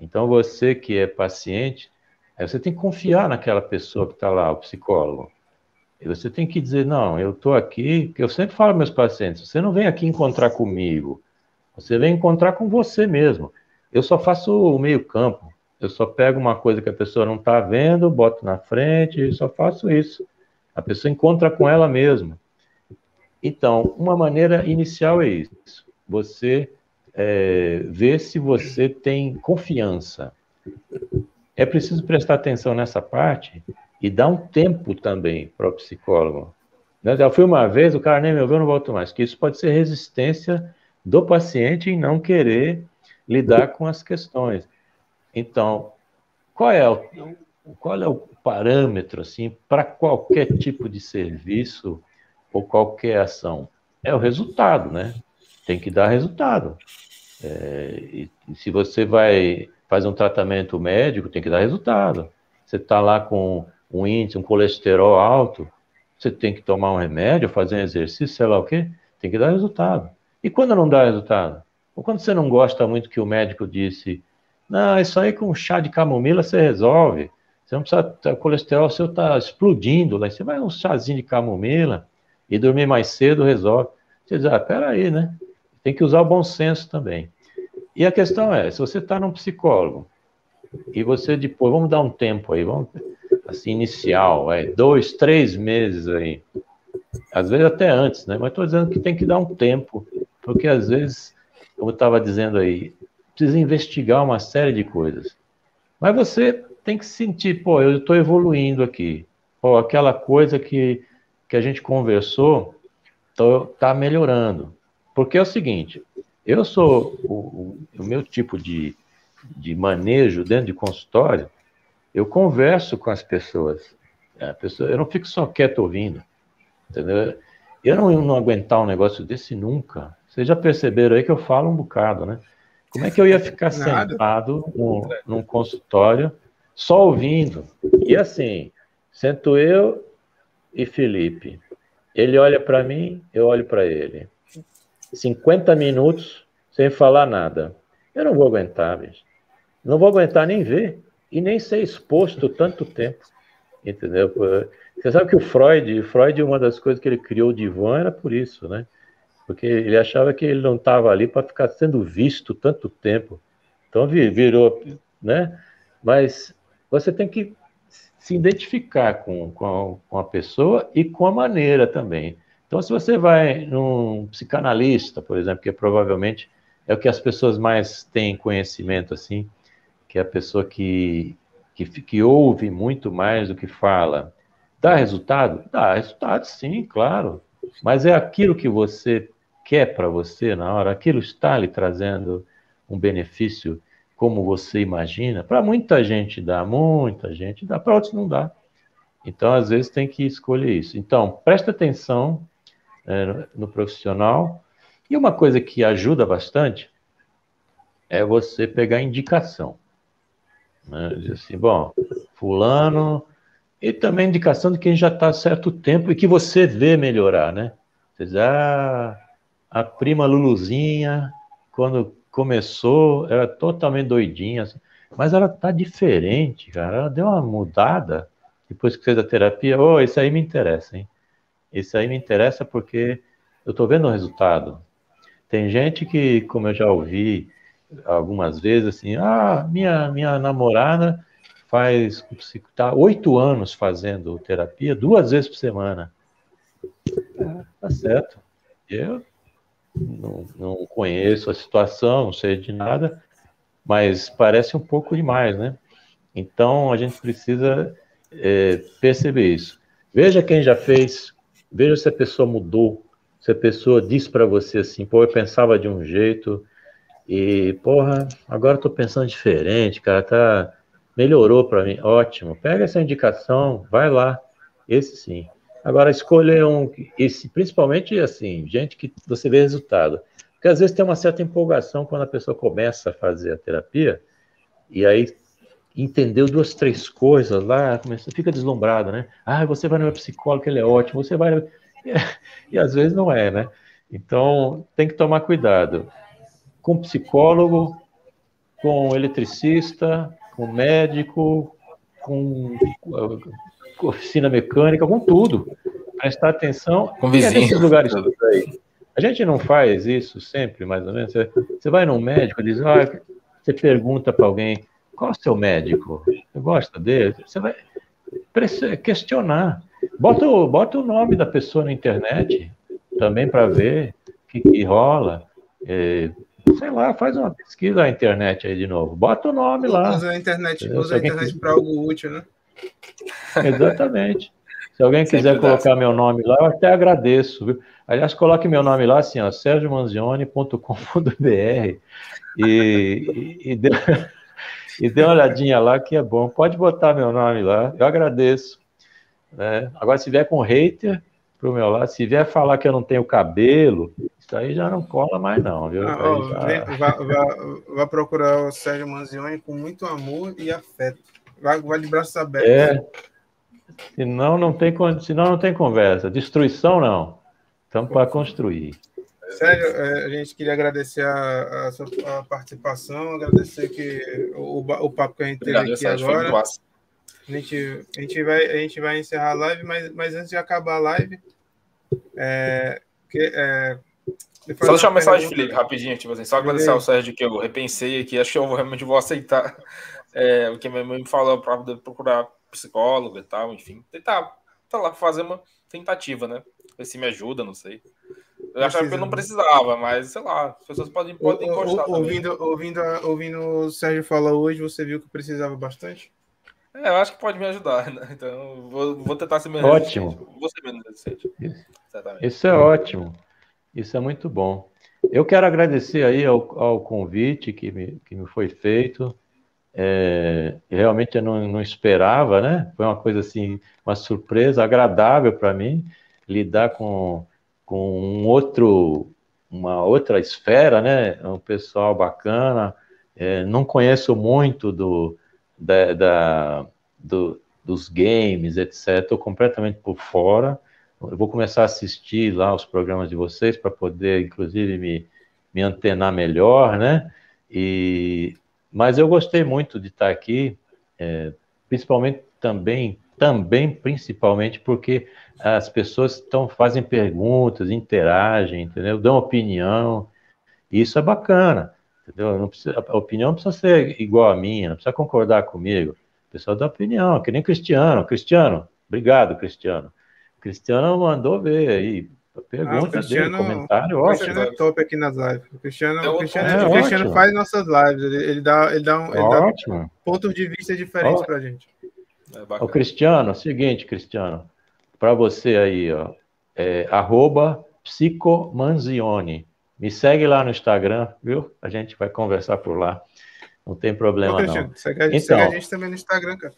Então, você que é paciente, você tem que confiar naquela pessoa que está lá, o psicólogo. E você tem que dizer, não, eu estou aqui, que eu sempre falo aos meus pacientes, você não vem aqui encontrar comigo, você vem encontrar com você mesmo. Eu só faço o meio campo, eu só pego uma coisa que a pessoa não está vendo, boto na frente, e só faço isso. A pessoa encontra com ela mesma. Então, uma maneira inicial é isso você é, se você tem confiança. É preciso prestar atenção nessa parte e dar um tempo também para o psicólogo. Né? Já fui uma vez, o cara nem me ouviu, não volto mais. Que isso pode ser resistência do paciente em não querer lidar com as questões. Então, qual é o, qual é o parâmetro assim para qualquer tipo de serviço ou qualquer ação? É o resultado, né? Tem que dar resultado. É, e, e se você vai fazer um tratamento médico, tem que dar resultado. Você está lá com um índice, um colesterol alto, você tem que tomar um remédio, fazer um exercício, sei lá o quê, tem que dar resultado. E quando não dá resultado? Ou quando você não gosta muito que o médico disse, não, isso aí com chá de camomila você resolve. Você não precisa, o colesterol seu está explodindo lá. Você vai um chazinho de camomila e dormir mais cedo resolve. Você diz, ah, peraí, né? Tem que usar o bom senso também. E a questão é, se você está num psicólogo e você depois, vamos dar um tempo aí, vamos, assim, inicial, é, dois, três meses aí, às vezes até antes, né? Mas estou dizendo que tem que dar um tempo, porque às vezes, como eu estava dizendo aí, precisa investigar uma série de coisas. Mas você tem que sentir, pô, eu estou evoluindo aqui. Pô, aquela coisa que, que a gente conversou está melhorando. Porque é o seguinte, eu sou o, o, meu tipo de, de manejo dentro de consultório, eu converso com as pessoas. A pessoa, eu não fico só quieto ouvindo. Entendeu? Eu não, não aguentar um negócio desse nunca. Vocês já perceberam aí que eu falo um bocado, né? Como é que eu ia ficar sentado num, num consultório só ouvindo? E assim, sento eu e Felipe. Ele olha para mim, eu olho para ele. 50 minutos sem falar nada. Eu não vou aguentar, bicho. Não vou aguentar nem ver e nem ser exposto tanto tempo. Entendeu? Você sabe que o Freud, Freud, uma das coisas que ele criou o divã era por isso, né? Porque ele achava que ele não estava ali para ficar sendo visto tanto tempo. Então virou, né? Mas você tem que se identificar com, com, a, com a pessoa e com a maneira também. Então, se você vai num psicanalista, por exemplo, que provavelmente é o que as pessoas mais têm conhecimento, assim, que é a pessoa que, que, que ouve muito mais do que fala. Dá resultado? Dá resultado, sim, claro. Mas é aquilo que você quer para você na hora, aquilo está lhe trazendo um benefício como você imagina. Para muita gente dá, muita gente dá, para outros não dá. Então, às vezes, tem que escolher isso. Então, presta atenção é, no profissional. E uma coisa que ajuda bastante é você pegar indicação. Né? Dizer assim, bom, fulano, e também indicação de quem já está há certo tempo e que você vê melhorar, né? Você diz, ah, a prima Luluzinha, quando começou, era totalmente doidinha, assim, mas ela tá diferente, cara. Ela deu uma mudada depois que fez a terapia. Oh, isso aí me interessa, hein? Isso aí me interessa porque eu tô vendo o resultado. Tem gente que, como eu já ouvi algumas vezes, assim, ah, minha, minha namorada faz, está oito anos fazendo terapia, duas vezes por semana. Tá certo. Eu não, não conheço a situação, não sei de nada, mas parece um pouco demais, né? Então a gente precisa é, perceber isso. Veja quem já fez, veja se a pessoa mudou, se a pessoa diz para você assim, pô, eu pensava de um jeito e, porra, agora estou pensando diferente, cara, tá melhorou para mim, ótimo. Pega essa indicação, vai lá, esse sim. Agora, escolher um, esse, principalmente assim, gente que você vê resultado. Porque às vezes tem uma certa empolgação quando a pessoa começa a fazer a terapia, e aí entendeu duas, três coisas lá, começa, fica deslumbrado, né? Ah, você vai no meu psicólogo, ele é ótimo, você vai. E, [laughs] e às vezes não é, né? Então tem que tomar cuidado. Com psicólogo, com eletricista, com médico, com oficina mecânica, com tudo. Prestar atenção. Com vizinho. lugares aí. A gente não faz isso sempre, mais ou menos. Você, vai num médico diz, ah, você pergunta para alguém, qual é o seu médico? Você gosta dele? Você vai questionar. Bota, bota o nome da pessoa na internet também para ver o que, que rola. É, sei lá, faz uma pesquisa na internet aí de novo. Bota o nome lá. Usa a internet, usa a internet para algo útil, né? Exatamente. Se alguém quiser colocar meu nome lá, eu até agradeço. Viu? Aliás, coloque meu nome lá, assim, ó, sergiomanzione.com.br e, e, e, dê, e dê uma olhadinha lá que é bom. Pode botar meu nome lá, eu agradeço. Né? Agora, se vier com hater pro meu lado, se vier falar que eu não tenho cabelo, isso aí já não cola mais, não, viu? Ah, ó, já... vai, vai, vai, procurar o Sérgio Manzioni com muito amor e afeto. Vai, vai de braços abertos. É. Senão não tem, senão não tem conversa. Destruição, não. Estamos para construir. Sério, é, a gente queria agradecer a, a sua a participação, agradecer que o, o papo que a gente teve aqui agora. A gente, a, gente vai, a gente vai encerrar a live, mas, mas antes de acabar a live, é, que, é, só deixar uma mensagem, Felipe, rapidinho, tipo assim, só agradecer ao Sérgio que eu repensei aqui, acho que eu realmente vou aceitar [laughs] é, o que minha mãe me falou para procurar psicólogo e tal, enfim, tentar, tá lá, fazer uma tentativa, né? Ver se me ajuda, não sei. Eu achava que eu não precisava, mas sei lá, as pessoas podem, podem encostar. ouvindo, ouvindo, ouvindo o Sérgio falar hoje, você viu que precisava bastante? É, eu acho que pode me ajudar, né? [laughs] Então, vou, vou tentar ser menos Ótimo. Resistente. Vou ser menos resistente. Isso é ótimo. Isso é muito bom. Eu quero agradecer aí ao, ao convite que me, que me foi feito. É, realmente eu não, não, esperava, né? Foi uma coisa assim, uma surpresa agradável para mim lidar com, com um outro, uma outra esfera, né? Um pessoal bacana. É, não conheço muito do, da, da do, dos games, etc. Estou completamente por fora. Eu vou começar a assistir lá os programas de vocês para poder, inclusive, me, me antenar melhor, né? E, mas eu gostei muito de estar aqui, é, principalmente também, também principalmente porque as pessoas estão fazem perguntas, interagem, entendeu? Dão opinião. Isso é bacana, entendeu? Não precisa, a opinião não precisa ser igual a minha, não precisa concordar comigo. O pessoal dá opinião, que nem Cristiano. Cristiano, obrigado, Cristiano. Cristiano mandou ver aí. Pergunta ah, dele, comentário, ó. O Cristiano é top aqui nas lives. O Cristiano, é o Cristiano, é, o Cristiano faz nossas lives. Ele, ele dá, ele dá, um, ele dá pontos de vista diferentes para gente. É o Cristiano, seguinte, Cristiano, para você aí, ó, é, arroba psicomanzione. Me segue lá no Instagram, viu? A gente vai conversar por lá. Não tem problema, Ô, não. Segue, então, segue a gente também no Instagram, cara.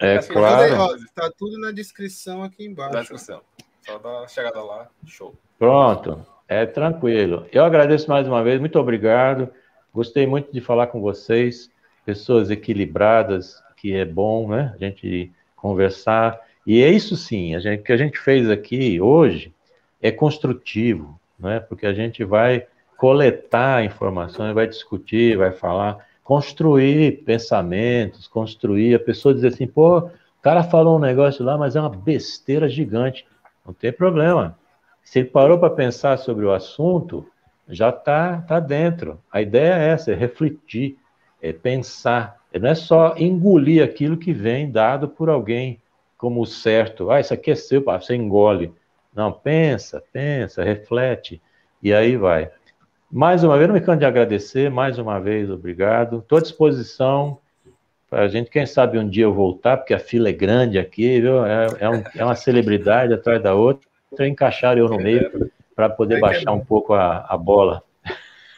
É tá claro. Está tudo na descrição aqui embaixo. Na descrição. Só dá uma chegada lá, show. Pronto, é tranquilo. Eu agradeço mais uma vez, muito obrigado. Gostei muito de falar com vocês, pessoas equilibradas, que é bom, né? A gente conversar. E é isso sim, a gente, que a gente fez aqui hoje é construtivo, né? Porque a gente vai coletar informações, vai discutir, vai falar construir pensamentos, construir, a pessoa dizer assim, pô, o cara falou um negócio lá, mas é uma besteira gigante. Não tem problema. Se ele parou para pensar sobre o assunto, já está tá dentro. A ideia é essa, é refletir, é pensar. Não é só engolir aquilo que vem dado por alguém como certo. Ah, isso aqui é seu, você engole. Não, pensa, pensa, reflete, e aí vai. Mais uma vez, não me canso de agradecer, mais uma vez, obrigado. Estou à disposição para a gente, quem sabe um dia eu voltar, porque a fila é grande aqui, viu? É, é, um, é uma celebridade atrás da outra, encaixar eu no meio para poder baixar um pouco a, a bola.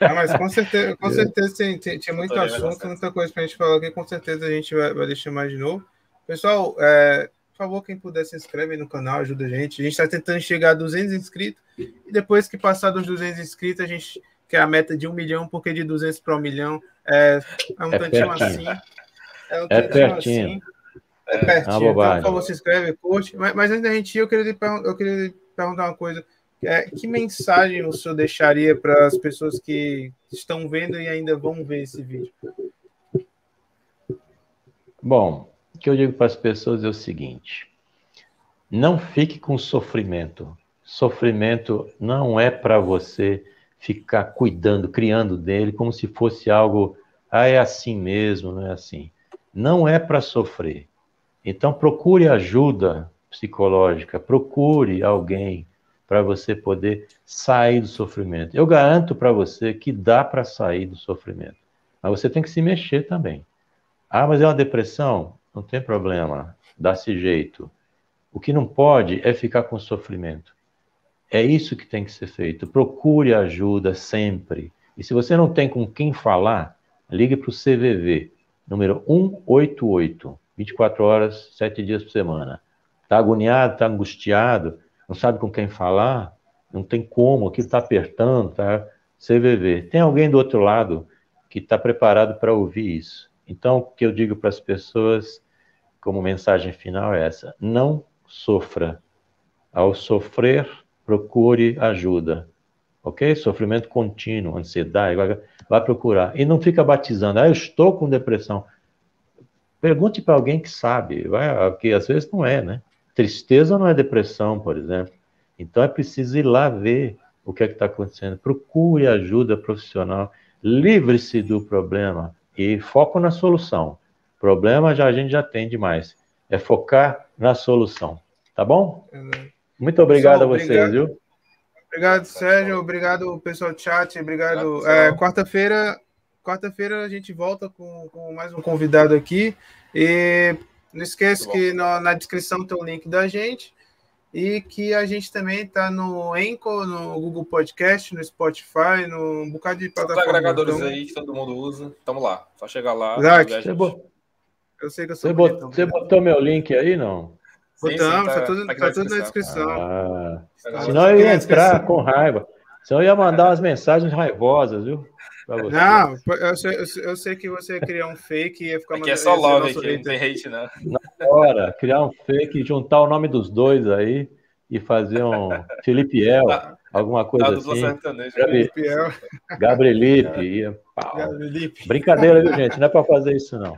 Ah, mas com certeza, com certeza tem, tem, tinha muito assunto, muita coisa para a gente falar aqui, com certeza a gente vai, vai deixar mais de novo. Pessoal, é, por favor, quem puder se inscreve no canal, ajuda a gente. A gente está tentando chegar a 200 inscritos e depois que passar dos 200 inscritos, a gente que é a meta de um milhão, porque de 200 para um milhão é, é um é tantinho pertinho. assim. É, um é pertinho. Assim, é pertinho. É então, por favor, se inscreve, curte. Mas, mas antes da gente ir, eu queria, eu queria perguntar uma coisa. É, que mensagem o senhor deixaria para as pessoas que estão vendo e ainda vão ver esse vídeo? Bom, o que eu digo para as pessoas é o seguinte: não fique com sofrimento. Sofrimento não é para você ficar cuidando, criando dele como se fosse algo, ah, é assim mesmo, não é assim. Não é para sofrer. Então procure ajuda psicológica, procure alguém para você poder sair do sofrimento. Eu garanto para você que dá para sair do sofrimento. Mas você tem que se mexer também. Ah, mas é uma depressão? Não tem problema, dá-se jeito. O que não pode é ficar com sofrimento. É isso que tem que ser feito. Procure ajuda sempre. E se você não tem com quem falar, ligue para o CVV, número 188, 24 horas, 7 dias por semana. Está agoniado, está angustiado, não sabe com quem falar, não tem como, aquilo está apertando, tá? CVV. Tem alguém do outro lado que está preparado para ouvir isso. Então, o que eu digo para as pessoas, como mensagem final, é essa: não sofra. Ao sofrer, procure ajuda. Ok? Sofrimento contínuo, ansiedade, vai, vai procurar. E não fica batizando, ah, eu estou com depressão. Pergunte para alguém que sabe, vai, que às vezes não é, né? Tristeza não é depressão, por exemplo. Então é preciso ir lá ver o que é que está acontecendo. Procure ajuda profissional. Livre-se do problema e foco na solução. Problema já a gente já tem demais. É focar na solução. Tá bom? Muito obrigado Pessoal, a vocês, obrigado. viu? Obrigado, Sérgio. Obrigado, pessoal do chat. Obrigado. É, quarta-feira, quarta-feira a gente volta com, com, mais um convidado aqui. E não esqueça que na, na descrição tem o link da gente e que a gente também está no Enco, no Google Podcast, no Spotify, no um bocado de plataformas. Os agregadores então... aí que todo mundo usa. Tamo lá. Só chegar lá. Você, bot... eu sei que eu sou você, bot... você botou meu link aí, não? Botamos, tá, tá, tudo, tá, tá tudo na descrição. Ah, tá senão eu ia entrar com raiva. Senão eu ia mandar umas mensagens raivosas, viu? Não, eu sei, eu sei, que você ia criar um fake e ia ficar Aqui é só love, aqui não tem hate, não. Na hora, criar um fake, juntar o nome dos dois aí e fazer um [laughs] Felipe El, tá. alguma coisa tá, assim. Felipe El. Gabrielipe. Ia, Gabrielipe. Brincadeira, viu, gente? Não é para fazer isso, não.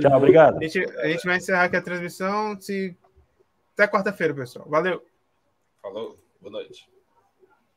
Tchau, obrigado. A gente, a gente vai encerrar aqui a transmissão. Se... Até quarta-feira, pessoal. Valeu. Falou. Boa noite.